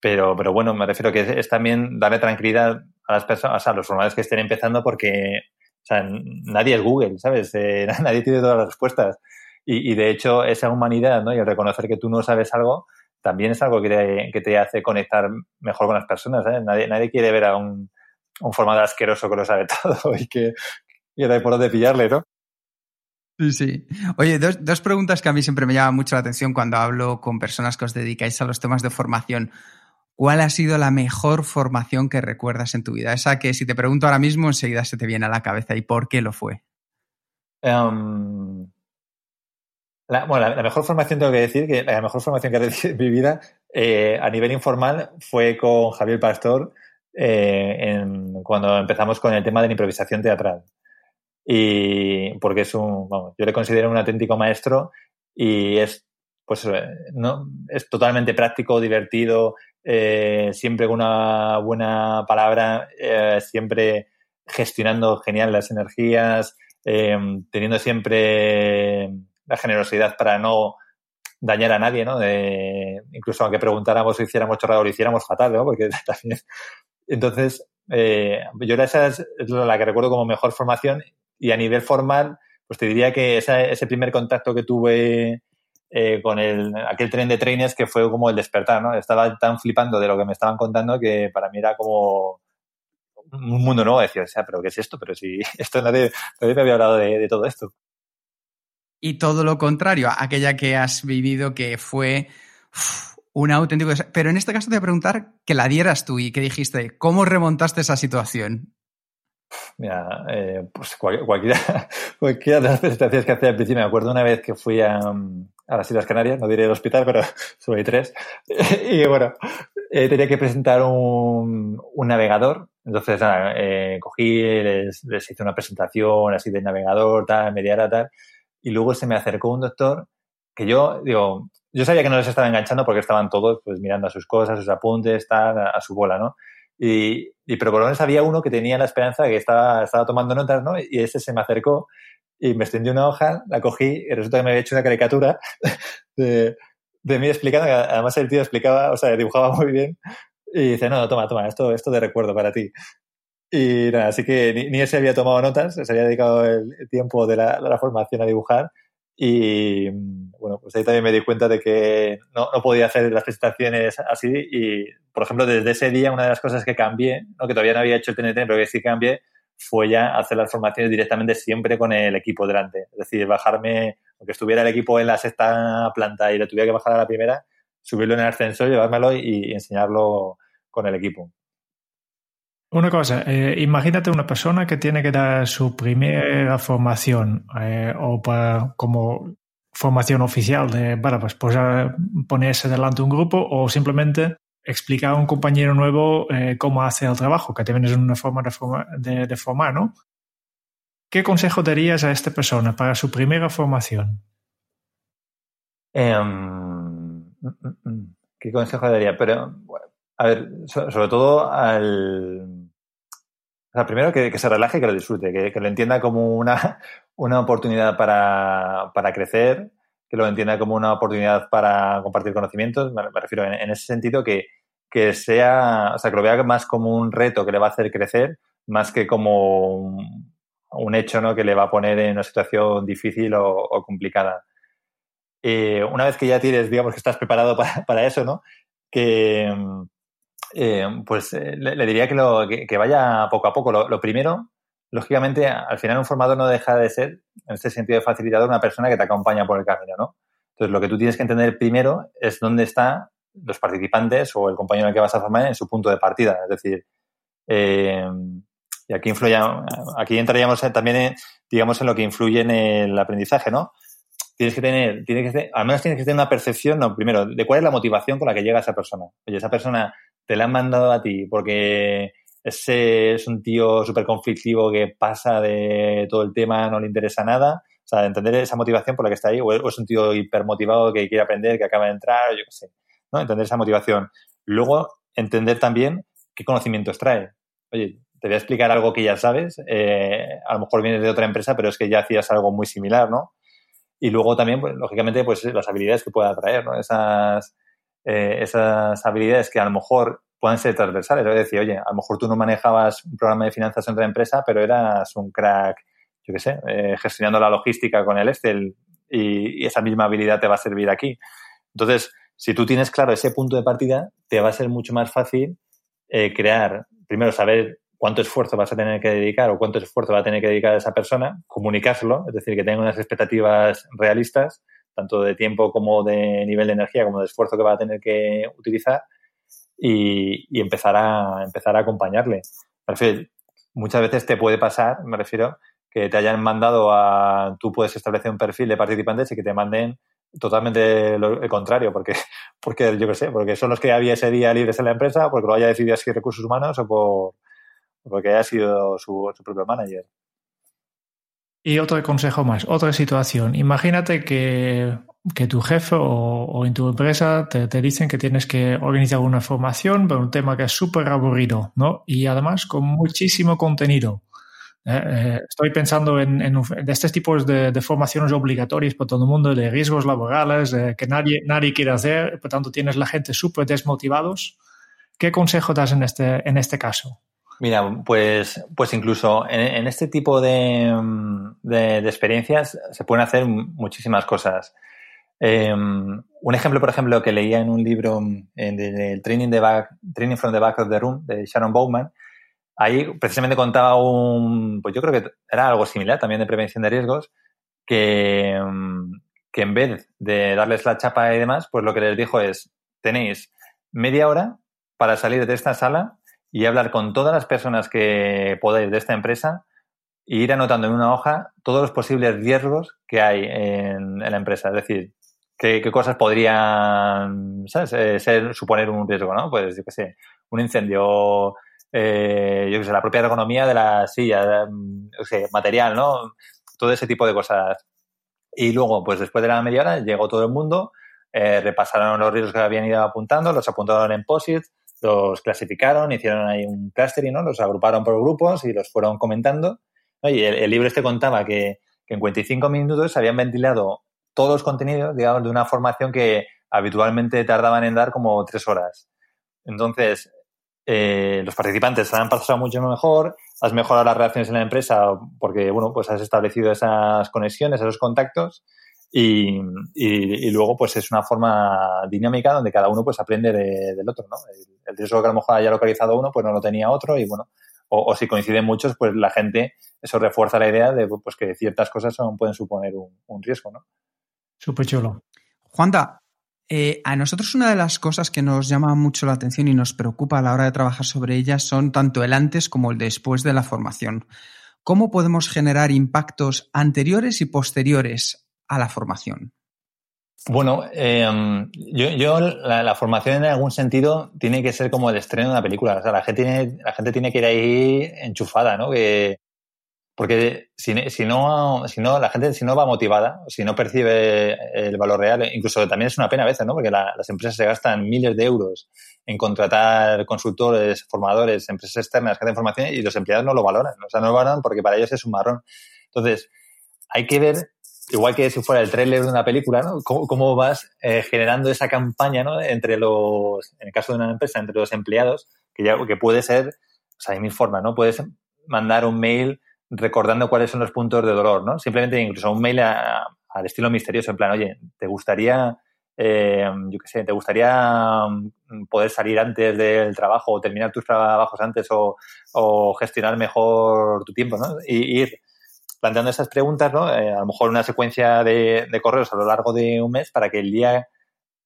Pero, pero bueno, me refiero que es, también darle tranquilidad a las personas, a los formadores que estén empezando porque, o sea, nadie es Google, ¿sabes? Eh, nadie tiene todas las respuestas. Y, y, de hecho, esa humanidad, ¿no? Y el reconocer que tú no sabes algo, también es algo que te, que te hace conectar mejor con las personas, ¿eh? Nadie, nadie quiere ver a un, un formador asqueroso que lo sabe todo y que, y no hay por dónde pillarle, ¿no? Sí, sí. Oye, dos, dos, preguntas que a mí siempre me llaman mucho la atención cuando hablo con personas que os dedicáis a los temas de formación. ¿Cuál ha sido la mejor formación que recuerdas en tu vida? Esa que si te pregunto ahora mismo enseguida se te viene a la cabeza y por qué lo fue. La, bueno, la, mejor formación tengo que decir que la mejor formación que he recibido en mi vida eh, a nivel informal fue con Javier Pastor eh, cuando empezamos con el tema de la improvisación teatral y porque es un, vamos, yo le considero un auténtico maestro y es, pues, eh, no, es totalmente práctico, divertido, eh, siempre con una buena palabra, eh, siempre gestionando genial las energías, teniendo siempre la generosidad para no dañar a nadie, ¿no? Incluso aunque preguntáramos o hiciéramos chorrado, lo hiciéramos fatal, ¿no? Porque también. Entonces, yo esa es la que recuerdo como mejor formación y a nivel formal, pues te diría que ese primer contacto que tuve eh, con el, aquel tren de trenes que fue como el despertar, ¿no? Estaba tan flipando de lo que me estaban contando que para mí era como un mundo nuevo. Decía, ¿pero qué es esto? Pero si esto nadie, nadie me había hablado de, de todo esto. Y todo lo contrario, aquella que has vivido que fue un auténtico... Pero en este caso te voy a preguntar que la dieras tú y que dijiste, ¿cómo remontaste esa situación? Mira, eh, pues cualquiera, cualquiera de las presentaciones que hacía al principio, me acuerdo una vez que fui a, a las Islas Canarias, no diré el hospital, pero subí tres, y bueno, eh, tenía que presentar un, un navegador, entonces eh, cogí, les, les, hice una presentación así de navegador, tal, media hora, tal, y luego se me acercó un doctor que yo, digo, yo sabía que no les estaba enganchando porque estaban todos pues mirando a sus cosas, a sus apuntes, estaban a, su bola, ¿no? Y, y, pero por lo menos había uno que tenía la esperanza de que estaba, estaba tomando notas, ¿no? Y ese se me acercó y me extendió una hoja, la cogí y resulta que me había hecho una caricatura de, de mí explicando, que además el tío explicaba, o sea, dibujaba muy bien. Y dice, no, toma, toma, esto, esto de recuerdo para ti. Y nada, así que ni, ni él se había tomado notas, se había dedicado el, tiempo de la, de la, formación a dibujar. Y bueno, pues ahí también me di cuenta de que no, no, podía hacer las presentaciones así. Y, por ejemplo, desde ese día, una de las cosas que cambié, ¿no? que todavía no había hecho el TNT, pero que sí cambié, fue ya hacer las formaciones directamente siempre con el equipo delante. Es decir, bajarme, aunque estuviera el equipo en la sexta planta y lo tuviera que bajar a la primera, subirlo en el ascensor, llevármelo y, enseñarlo con el equipo. Una cosa, eh, imagínate una persona que tiene que dar su primera formación eh, o para, como formación oficial de, bueno, pues, pues ponerse delante un grupo o simplemente explicar a un compañero nuevo eh, cómo hace el trabajo, que también es una forma de, de, formar, ¿no? ¿Qué consejo darías a esta persona para su primera formación? Um, ¿Qué consejo daría? Pero, a ver, sobre todo al... O sea, primero que, se relaje y que lo disfrute, que, que lo entienda como una, una oportunidad para, para crecer, que lo entienda como una oportunidad para compartir conocimientos. Me, refiero en, ese sentido que, que sea, o sea, que lo vea más como un reto que le va a hacer crecer, más que como un, hecho ¿no? que le va a poner en una situación difícil o, o complicada. Eh, una vez que ya tienes, digamos que estás preparado para, para eso, ¿no? Que, eh, pues le, le, diría que, lo, que, vaya poco a poco. Lo, primero, lógicamente, al final un formador no deja de ser, en este sentido de facilitador, una persona que te acompaña por el camino, ¿no? Entonces, lo que tú tienes que entender primero es dónde está los participantes o el compañero al que vas a formar en su punto de partida. Es decir, eh, aquí aquí entraríamos también, en, digamos, en lo que influye en el aprendizaje, ¿no? Tienes que tener, tienes que al menos tienes que tener una percepción, no, primero, de cuál es la motivación con la que llega esa persona. Oye, esa persona te la han mandado a ti porque ese es un tío súper conflictivo que pasa de todo el tema, no le interesa nada. O sea, entender esa motivación por la que está ahí, o es un tío hipermotivado que quiere aprender, que acaba de entrar, yo qué sé. ¿no? Entender esa motivación. Luego, entender también qué conocimientos trae. Oye, te voy a explicar algo que ya sabes, eh, a lo mejor vienes de otra empresa, pero es que ya hacías algo muy similar, ¿no? Y luego también, pues, lógicamente, pues las habilidades que pueda traer, ¿no? Esas, eh, esas habilidades que a lo mejor pueden ser transversales. Es decir, oye, a lo mejor tú no manejabas un programa de finanzas en otra empresa, pero eras un crack, yo qué sé, eh, gestionando la logística con el Excel y, esa misma habilidad te va a servir aquí. Entonces, si tú tienes claro ese punto de partida, te va a ser mucho más fácil eh, crear, primero saber cuánto esfuerzo vas a tener que dedicar o cuánto esfuerzo va a tener que dedicar a esa persona, comunicárselo, es decir, que tenga unas expectativas realistas, tanto de tiempo como de nivel de energía, como de esfuerzo que va a tener que utilizar y, y empezar, a, empezar a acompañarle. Me refiero, muchas veces te puede pasar, me refiero, que te hayan mandado a, tú puedes establecer un perfil de participantes y que te manden totalmente lo, el contrario, porque, porque yo qué sé, porque son los que había ese día libres en la empresa, porque lo haya decidido así recursos humanos o por, porque haya sido su, su propio manager. Y otro consejo más, otra situación. Imagínate que, que tu jefe o, en tu empresa te, dicen que tienes que organizar una formación para un tema que es súper aburrido, ¿no? Y además con muchísimo contenido. Eh, eh, estoy pensando en, en, en estos tipos de, formaciones obligatorias para todo el mundo, de riesgos laborales, que nadie, nadie quiere hacer, por tanto tienes la gente súper desmotivados. ¿Qué consejo das en este, en este caso? Mira, pues, pues incluso en, en este tipo de, de, de, experiencias se pueden hacer muchísimas cosas. Eh, un ejemplo, por ejemplo, que leía en un libro del Training, back, Training from the Back of the Room de Sharon Bowman, ahí precisamente contaba un, pues yo creo que era algo similar también de prevención de riesgos, que, que en vez de darles la chapa y demás, pues lo que les dijo es, tenéis media hora para salir de esta sala y hablar con todas las personas que podáis de esta empresa e ir anotando en una hoja todos los posibles riesgos que hay en, la empresa. Es decir, qué, qué cosas podrían. Eh, ser, suponer un riesgo, ¿no? Pues yo qué sé, un incendio, eh, yo qué sé, la propia ergonomía de la silla, material, ¿no? Todo ese tipo de cosas. Y luego, pues después de la media hora, llegó todo el mundo, eh, repasaron los riesgos que habían ido apuntando, los apuntaron en POSIT, los clasificaron, hicieron ahí un clustering, ¿no? Los agruparon por grupos y los fueron comentando. Y el, libro este contaba que, que en 45 minutos habían ventilado todos los contenidos, digamos, de una formación que habitualmente tardaban en dar como tres horas. Entonces, eh, los participantes han pasado mucho mejor, has mejorado las relaciones en la empresa porque, bueno, pues has establecido esas conexiones, esos contactos y, y, luego, pues es una forma dinámica donde cada uno pues aprende del otro, ¿no? El, riesgo que a lo mejor haya localizado uno, pues no lo tenía otro y, bueno, o, si coinciden muchos, pues la gente, eso refuerza la idea de pues que ciertas cosas son, pueden suponer un, riesgo, ¿no? Súper chulo. Juanda, eh, a nosotros una de las cosas que nos llama mucho la atención y nos preocupa a la hora de trabajar sobre ellas son tanto el antes como el después de la formación. ¿Cómo podemos generar impactos anteriores y posteriores a la formación? Bueno, em, yo, la, formación en algún sentido tiene que ser como el estreno de una película. O sea, la gente tiene, la gente tiene que ir ahí enchufada, ¿no? Que, porque si, no, si no, la gente si no va motivada, si no percibe el valor real, incluso también es una pena a veces, ¿no? Porque las empresas se gastan miles de euros en contratar consultores, formadores, empresas externas que hacen formación y los empleados no lo valoran. O sea, no lo valoran porque para ellos es un marrón. Entonces, hay que ver, igual que si fuera el tráiler de una película, ¿no? Cómo, vas eh, generando esa campaña, ¿no? Entre los, en el caso de una empresa, entre los empleados, que ya, que puede ser, o sea, hay mil formas, ¿no? Puedes mandar un mail recordando cuáles son los puntos de dolor, ¿no? Simplemente incluso un mail al estilo misterioso, en plan, oye, ¿te gustaría, eh, yo qué sé, te gustaría mm, poder salir antes del trabajo o terminar tus trabajos antes o, gestionar mejor tu tiempo, ¿no? Y ir planteando esas preguntas, ¿no? Eh, a lo mejor una secuencia de, correos a lo largo de un mes para que el día,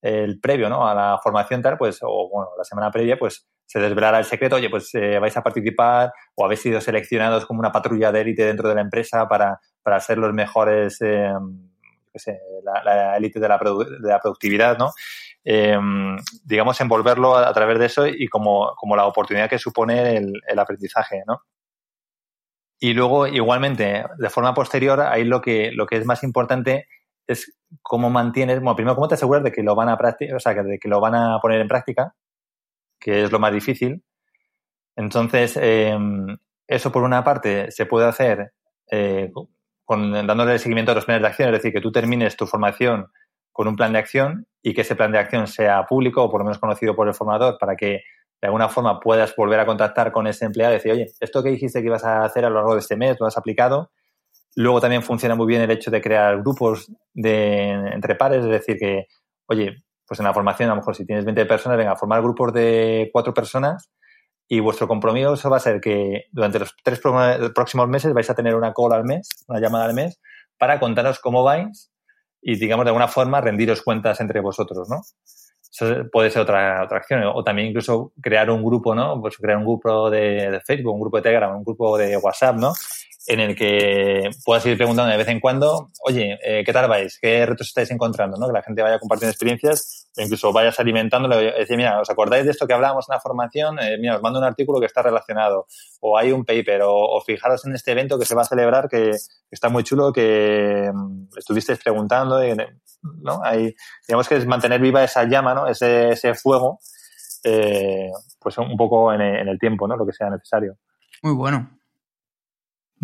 el previo, ¿no? A la formación tal, pues, o bueno, la semana previa, pues se desvelara el secreto, oye, pues eh, vais a participar o habéis sido seleccionados como una patrulla de élite dentro de la empresa para, para ser los mejores, eh, la, élite de la, de la productividad, ¿no? Eh, digamos, envolverlo a, través de eso y como, como la oportunidad que supone el, el, aprendizaje, ¿no? Y luego, igualmente, de forma posterior, ahí lo que, lo que es más importante es cómo mantienes, bueno, primero, cómo te aseguras de que lo van a o sea, de que lo van a poner en práctica que es lo más difícil. Entonces, em, eso por una parte se puede hacer eh, con, dándole seguimiento a los planes de acción, es decir, que tú termines tu formación con un plan de acción y que ese plan de acción sea público o por lo menos conocido por el formador para que de alguna forma puedas volver a contactar con ese empleado y decir, oye, esto que dijiste que ibas a hacer a lo largo de este mes, lo has aplicado. Luego también funciona muy bien el hecho de crear grupos de, entre pares, es decir, que, oye, pues en la formación, a lo mejor si tienes 20 personas, venga, formar grupos de cuatro personas y vuestro compromiso va a ser que durante los tres próximos meses vais a tener una call al mes, una llamada al mes, para contaros cómo vais y, digamos, de alguna forma rendiros cuentas entre vosotros, ¿no? Eso puede ser otra, otra acción. O también incluso crear un grupo, ¿no? Pues crear un grupo de, Facebook, un grupo de Telegram, un grupo de WhatsApp, ¿no? en el que puedas ir preguntando de vez en cuando, oye, eh, ¿qué tal vais? ¿Qué retos estáis encontrando? ¿no? Que la gente vaya compartiendo experiencias e incluso vayas alimentándolo. Decir, mira, ¿os acordáis de esto que hablábamos en la formación? Eh, mira, os mando un artículo que está relacionado. O hay un paper. O, fijaros en este evento que se va a celebrar que, está muy chulo, que mm, estuvisteis preguntando. ¿No? Hay, digamos que es mantener viva esa llama, ¿no? Ese, ese fuego, eh, pues un poco en en el tiempo, ¿no? Lo que sea necesario. Muy bueno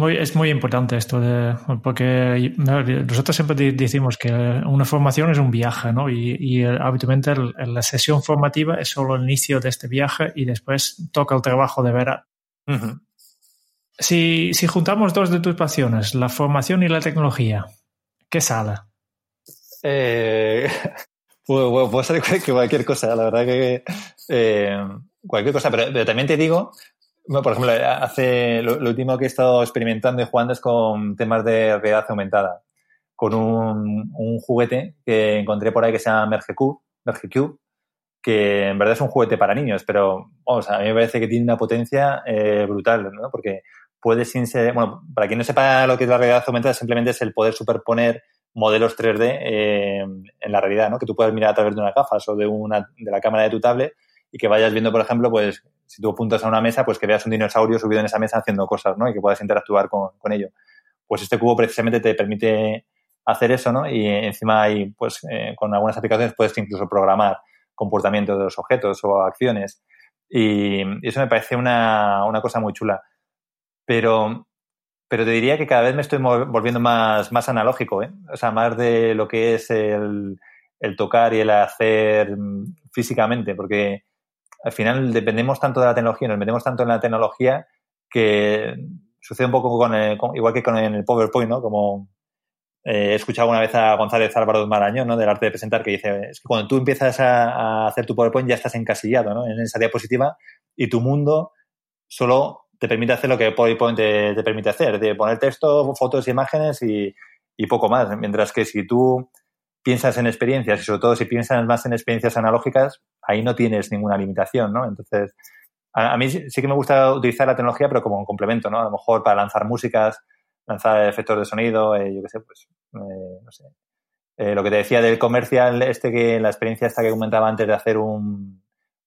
es muy importante esto, de, porque nosotros siempre decimos que una formación es un viaje, ¿no? Y, habitualmente la sesión formativa es solo el inicio de este viaje y después toca el trabajo de ver. si, si juntamos dos de tus pasiones, la formación y la tecnología, ¿qué sale? Eh, puede, ser cualquier cosa, la verdad que eh, cualquier cosa, pero también te digo bueno, por ejemplo, hace lo, último que he estado experimentando y jugando es con temas de realidad aumentada, con un, juguete que encontré por ahí que se llama MergeCube, MergeCube, que en verdad es un juguete para niños, pero a mí me parece que tiene una potencia eh, brutal, ¿no? Porque puedes bueno, para quien no sepa lo que es la realidad aumentada, simplemente es el poder superponer modelos 3D eh, en la realidad, ¿no? Que tú puedas mirar a través de una gafas o de una de la cámara de tu tablet y que vayas viendo, por ejemplo, pues si tú apuntas a una mesa, pues que veas un dinosaurio subido en esa mesa haciendo cosas, ¿no? Y que puedas interactuar con, con ello. Pues este cubo precisamente te permite hacer eso, ¿no? Y encima hay, pues, eh, con algunas aplicaciones puedes incluso programar comportamiento de los objetos o acciones. Y, eso me parece una, una, cosa muy chula. Pero, pero te diría que cada vez me estoy volviendo más, más analógico, ¿eh? O sea, más de lo que es el, el tocar y el hacer físicamente, porque al final dependemos tanto de la tecnología, nos metemos tanto en la tecnología que sucede un poco con, igual que con el PowerPoint, ¿no? Como eh, he escuchado una vez a González Álvaro Marañón, ¿no? Del arte de presentar, que dice, es que cuando tú empiezas a, hacer tu PowerPoint ya estás encasillado, ¿no? En esa diapositiva y tu mundo solo te permite hacer lo que PowerPoint te, permite hacer, de poner texto, fotos, imágenes y, poco más. Mientras que si tú piensas en experiencias y sobre todo si piensas más en experiencias analógicas, ahí no tienes ninguna limitación, ¿no? Entonces, a, mí sí que me gusta utilizar la tecnología, pero como un complemento, ¿no? A lo mejor para lanzar músicas, lanzar efectos de sonido, eh, yo qué sé, pues, eh, no sé. Eh, lo que te decía del comercial, este que la experiencia esta que comentaba antes de hacer un,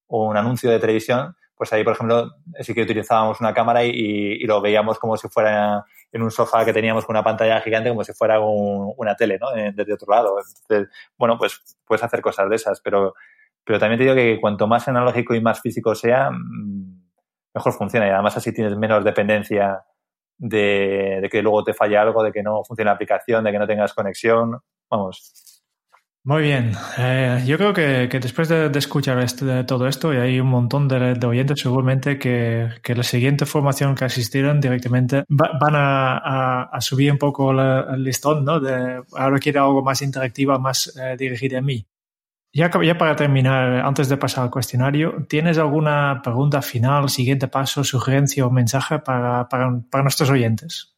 un anuncio de televisión, pues ahí, por ejemplo, sí que utilizábamos una cámara y, y, lo veíamos como si fuera en un sofá que teníamos con una pantalla gigante, como si fuera una tele, ¿no? Desde otro lado. Entonces, bueno, pues puedes hacer cosas de esas, pero pero también te digo que cuanto más analógico y más físico sea, mm, mejor funciona. Y además así tienes menos dependencia de, que luego te falle algo, de que no funcione la aplicación, de que no tengas conexión. Vamos. Muy bien. Eh, yo creo que, después de, escuchar este, todo esto, y hay un montón de, oyentes seguramente que, la siguiente formación que asistieron directamente van a, subir un poco el listón, ¿no? De, ahora quiero algo más interactivo, más eh, dirigido a mí. Ya, para terminar, antes de pasar al cuestionario, ¿tienes alguna pregunta final, siguiente paso, sugerencia o mensaje para, nuestros oyentes?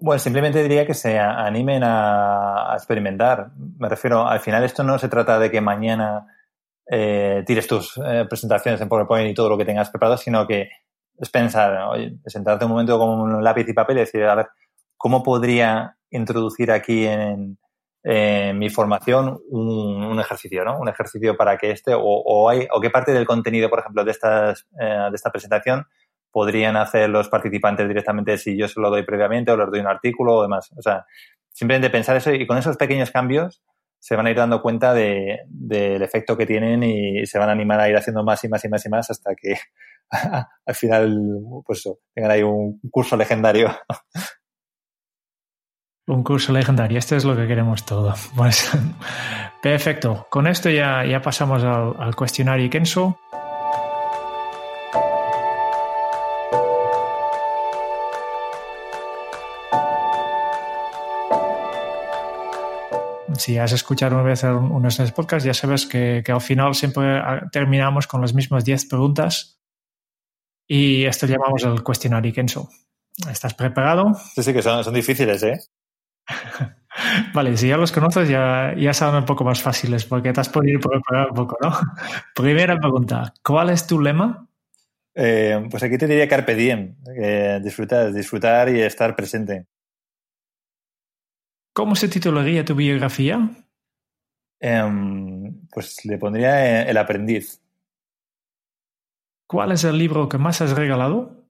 Bueno, simplemente diría que se animen a, experimentar. Me refiero, al final esto no se trata de que mañana eh, tires tus eh, presentaciones en PowerPoint y todo lo que tengas preparado, sino que es pensar, oye, sentarte un momento con un lápiz y papel y decir, a ver, ¿cómo podría introducir aquí en, en mi formación un, ejercicio, ¿no? Un ejercicio para que este, o, hay, o qué parte del contenido, por ejemplo, de, estas, eh, de esta presentación podrían hacer los participantes directamente si yo se lo doy previamente o les doy un artículo o demás. O sea, simplemente pensar eso y con esos pequeños cambios se van a ir dando cuenta de, del efecto que tienen y se van a animar a ir haciendo más y más y más y más hasta que al final, pues tengan ahí un curso legendario un curso legendario, esto es lo que queremos todo. Pues perfecto, con esto ya, ya pasamos al, cuestionario Kenso. Si has escuchado una vez uno de estos podcasts, ya sabes que, al final siempre ah, terminamos con las mismas 10 preguntas y esto llamamos el cuestionario. ¿Estás preparado? Sí, sí, que son, son difíciles, ¿eh? Vale, si ya los conoces ya, ya son un poco más fáciles porque te has podido preparar un poco, ¿no? Primera pregunta, ¿cuál es tu lema? Eh, pues aquí te diría carpe diem, disfrutar, disfrutar y estar presente. ¿Cómo se titularía tu biografía? Em, pues le pondría El aprendiz. ¿Cuál es el libro que más has regalado?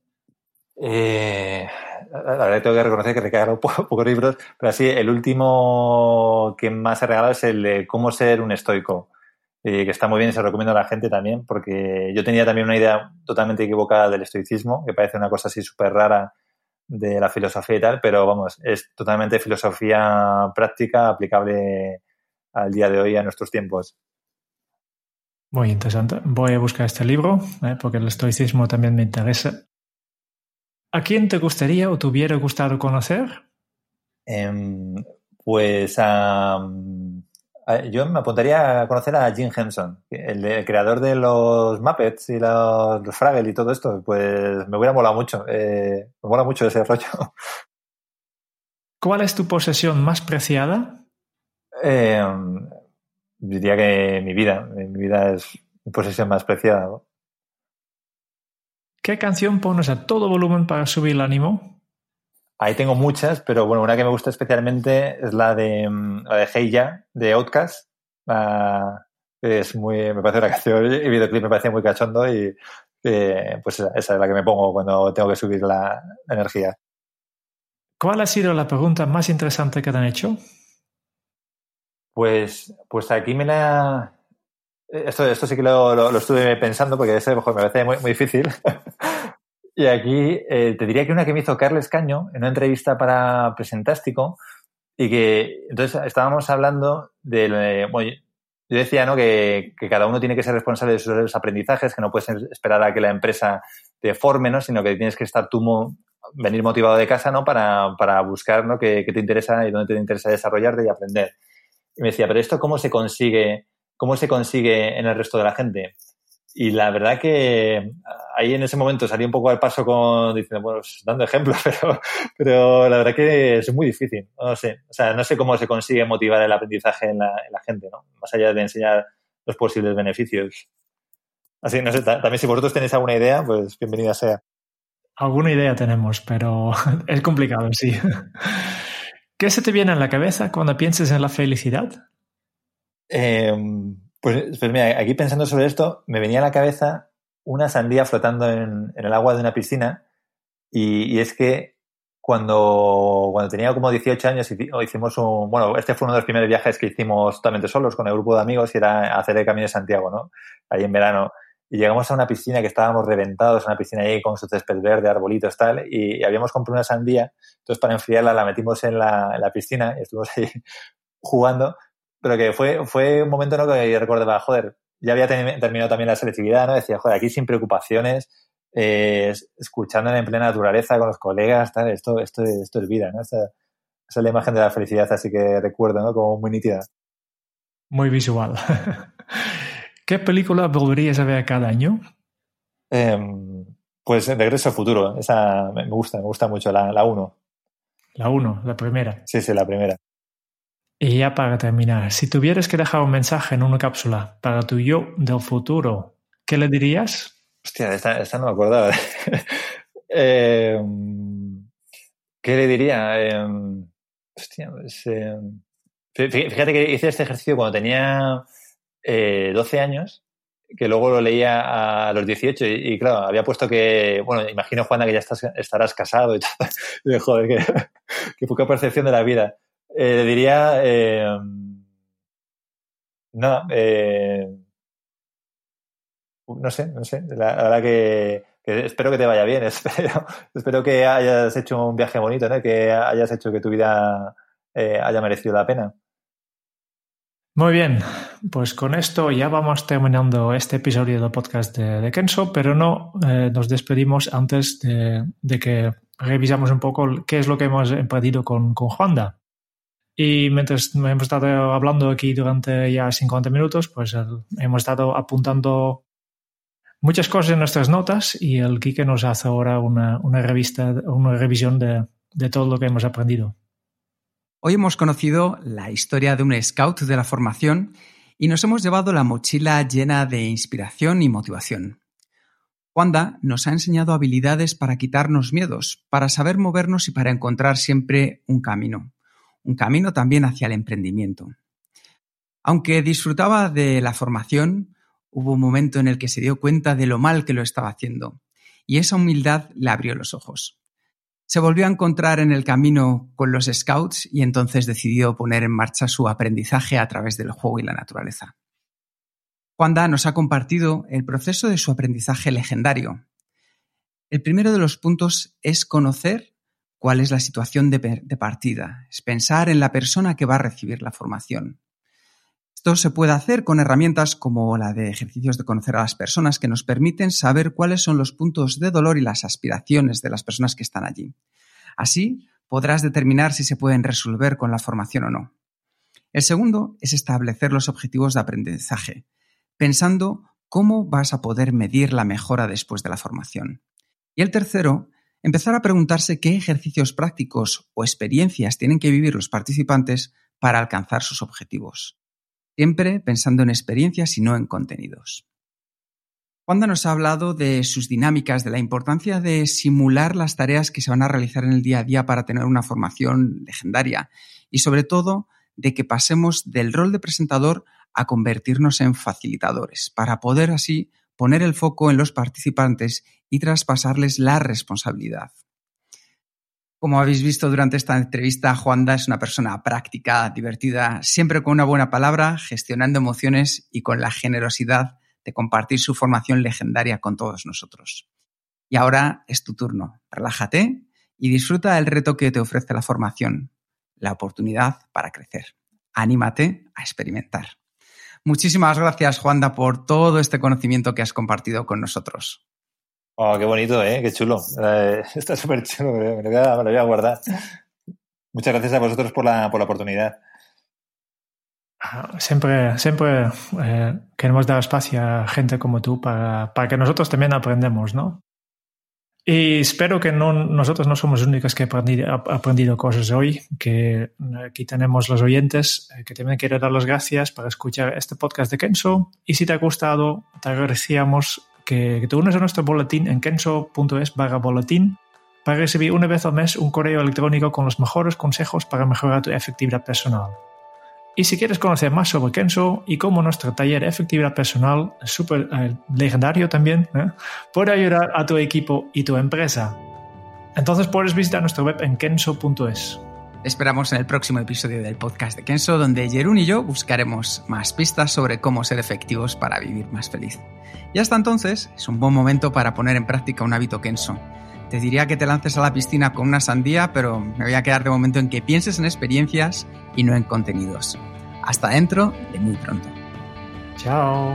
Eh, la verdad que tengo que reconocer que he regalado pocos libros, pero así el último que más he regalado es el de Cómo ser un estoico, que está muy bien y se lo recomiendo a la gente también, porque yo tenía también una idea totalmente equivocada del estoicismo, que parece una cosa así súper rara de la filosofía y tal, pero vamos, es totalmente filosofía práctica aplicable al día de hoy, a nuestros tiempos. Muy interesante. Voy a buscar este libro, ¿eh? porque el estoicismo también me interesa. ¿A quién te gustaría o te hubiera gustado conocer? Em, pues yo me apuntaría a conocer a Jim Henson, el, creador de los Muppets y los, los, Fraggle y todo esto. Pues me hubiera molado mucho. Eh, me mola mucho ese rollo. ¿Cuál es tu posesión más preciada? Em, diría que mi vida. Mi vida es mi posesión más preciada. ¿Qué canción pones a todo volumen para subir el ánimo? Ahí tengo muchas, pero bueno, una que me gusta especialmente es la de, mm, la de Hey Ya, de Outcast. es muy, me parece una canción, el videoclip me parece muy cachondo y pues esa, es la que me pongo cuando tengo que subir la energía. ¿Cuál ha sido la pregunta más interesante que te han hecho? Pues, pues aquí me la... Esto, esto sí que lo, lo, estuve pensando porque ese me parece muy, muy difícil. y aquí eh, te diría que una que me hizo Carles Caño en una entrevista para Presentástico y que entonces estábamos hablando de... Yo decía ¿no? que, cada uno tiene que ser responsable de sus aprendizajes, que no puedes esperar a que la empresa te forme, ¿no? sino que tienes que estar tú venir motivado de casa ¿no? para, para buscar ¿no? qué te interesa y dónde te interesa desarrollarte y aprender. Y me decía, pero esto cómo se consigue, cómo se consigue en el resto de la gente. Y la verdad que ahí en ese momento salí un poco al paso con diciendo, bueno, pues, dando ejemplos, pero, pero la verdad que es muy difícil. No sé, o sea, no sé cómo se consigue motivar el aprendizaje en la, en la gente, ¿no? Más allá de enseñar los posibles beneficios. Así, no sé, también si vosotros tenéis alguna idea, pues bienvenida sea. Alguna idea tenemos, pero es complicado, sí. ¿Qué se te viene a la cabeza cuando piensas en la felicidad? Eh, pues, pues, mira, aquí pensando sobre esto, me venía a la cabeza una sandía flotando en, el agua de una piscina y, es que cuando, cuando tenía como 18 años hicimos un... Bueno, este fue uno de los primeros viajes que hicimos totalmente solos con el grupo de amigos y era hacer el Camino de Santiago, ¿no? Ahí en verano. Y llegamos a una piscina que estábamos reventados, una piscina ahí con su césped verde, arbolitos, tal, y, y habíamos comprado una sandía. Entonces, para enfriarla, la metimos en la, en la piscina y estuvimos ahí jugando. Pero que fue, fue un momento ¿no? que yo recordaba, joder, ya había terminado también la selectividad, ¿no? Decía, joder, aquí sin preocupaciones, eh, escuchando en plena naturaleza con los colegas, tal, esto, esto, esto es vida, ¿no? Esa, esa es la imagen de la felicidad, así que recuerdo, ¿no? Como muy nítida. Muy visual. ¿Qué película volverías a ver cada año? Eh, pues Regreso al Futuro. Esa me gusta, me gusta mucho, la 1. La 1, la primera. Sí, sí, la primera. Y ya para terminar, si tuvieras que dejar un mensaje en una cápsula para tu yo del futuro, ¿qué le dirías? Hostia, esta, no me acordaba. eh, ¿Qué le diría? Eh, hostia, pues, eh, fíjate que hice este ejercicio cuando tenía eh, 12 años, que luego lo leía a los 18 y, claro, había puesto que, bueno, imagino, Juana, que ya estás, estarás casado y. Y, joder, que poca percepción de la vida. Eh, le diría, eh, no, eh, no sé, no sé, la, verdad que, espero que te vaya bien, espero, espero que hayas hecho un viaje bonito, ¿no? que hayas hecho que tu vida eh, haya merecido la pena. Muy bien, pues con esto ya vamos terminando este episodio del podcast de, de Kenso, pero no nos despedimos antes de, de, que revisamos un poco qué es lo que hemos emprendido con, con Juanda. Y mientras hemos estado hablando aquí durante ya 50 minutos, pues hemos estado apuntando muchas cosas en nuestras notas y el Kike nos hace ahora una, una revista, una revisión de, de todo lo que hemos aprendido. Hoy hemos conocido la historia de un scout de la formación y nos hemos llevado la mochila llena de inspiración y motivación. Wanda nos ha enseñado habilidades para quitarnos miedos, para saber movernos y para encontrar siempre un camino. Un camino también hacia el emprendimiento. Aunque disfrutaba de la formación, hubo un momento en el que se dio cuenta de lo mal que lo estaba haciendo, y esa humildad le abrió los ojos. Se volvió a encontrar en el camino con los scouts y entonces decidió poner en marcha su aprendizaje a través del juego y la naturaleza. Juanda nos ha compartido el proceso de su aprendizaje legendario. El primero de los puntos es conocer cuál es la situación de, de, partida, es pensar en la persona que va a recibir la formación. Esto se puede hacer con herramientas como la de ejercicios de conocer a las personas que nos permiten saber cuáles son los puntos de dolor y las aspiraciones de las personas que están allí. Así podrás determinar si se pueden resolver con la formación o no. El segundo es establecer los objetivos de aprendizaje, pensando cómo vas a poder medir la mejora después de la formación. Y el tercero, empezar a preguntarse qué ejercicios prácticos o experiencias tienen que vivir los participantes para alcanzar sus objetivos siempre pensando en experiencias y no en contenidos. Wanda nos ha hablado de sus dinámicas, de la importancia de simular las tareas que se van a realizar en el día a día para tener una formación legendaria y sobre todo de que pasemos del rol de presentador a convertirnos en facilitadores para poder así poner el foco en los participantes y traspasarles la responsabilidad. Como habéis visto durante esta entrevista, Juanda es una persona práctica, divertida, siempre con una buena palabra, gestionando emociones y con la generosidad de compartir su formación legendaria con todos nosotros. Y ahora es tu turno. Relájate y disfruta del reto que te ofrece la formación, la oportunidad para crecer. Anímate a experimentar. Muchísimas gracias, Juanda, por todo este conocimiento que has compartido con nosotros. Oh, qué bonito, ¿eh? Qué chulo. Eh, está súper chulo, me lo, voy a, guardar. Muchas gracias a vosotros por la, por la oportunidad. Ah, siempre, siempre eh, queremos dar espacio a gente como tú para, para que nosotros también aprendemos, ¿no? Y espero que no, nosotros no somos los únicos que han aprendido, cosas hoy, que aquí tenemos los oyentes eh, que también quiero dar las gracias para escuchar este podcast de Kenso. Y si te ha gustado, te agradecíamos que, te unes a nuestro boletín en kenso.es barra boletín para recibir una vez al mes un correo electrónico con los mejores consejos para mejorar tu efectividad personal. Y si quieres conocer más sobre Kenso y cómo nuestro taller de efectividad personal, súper eh, legendario también, ¿eh? puede ayudar a tu equipo y tu empresa, entonces puedes visitar nuestra web en kenso.es. Esperamos en el próximo episodio del podcast de Kenso, donde Jerún y yo buscaremos más pistas sobre cómo ser efectivos para vivir más feliz. Y hasta entonces es un buen momento para poner en práctica un hábito Kenso. Te diría que te lances a la piscina con una sandía, pero me voy a quedar de momento en que pienses en experiencias y no en contenidos. Hasta dentro de muy pronto. Chao.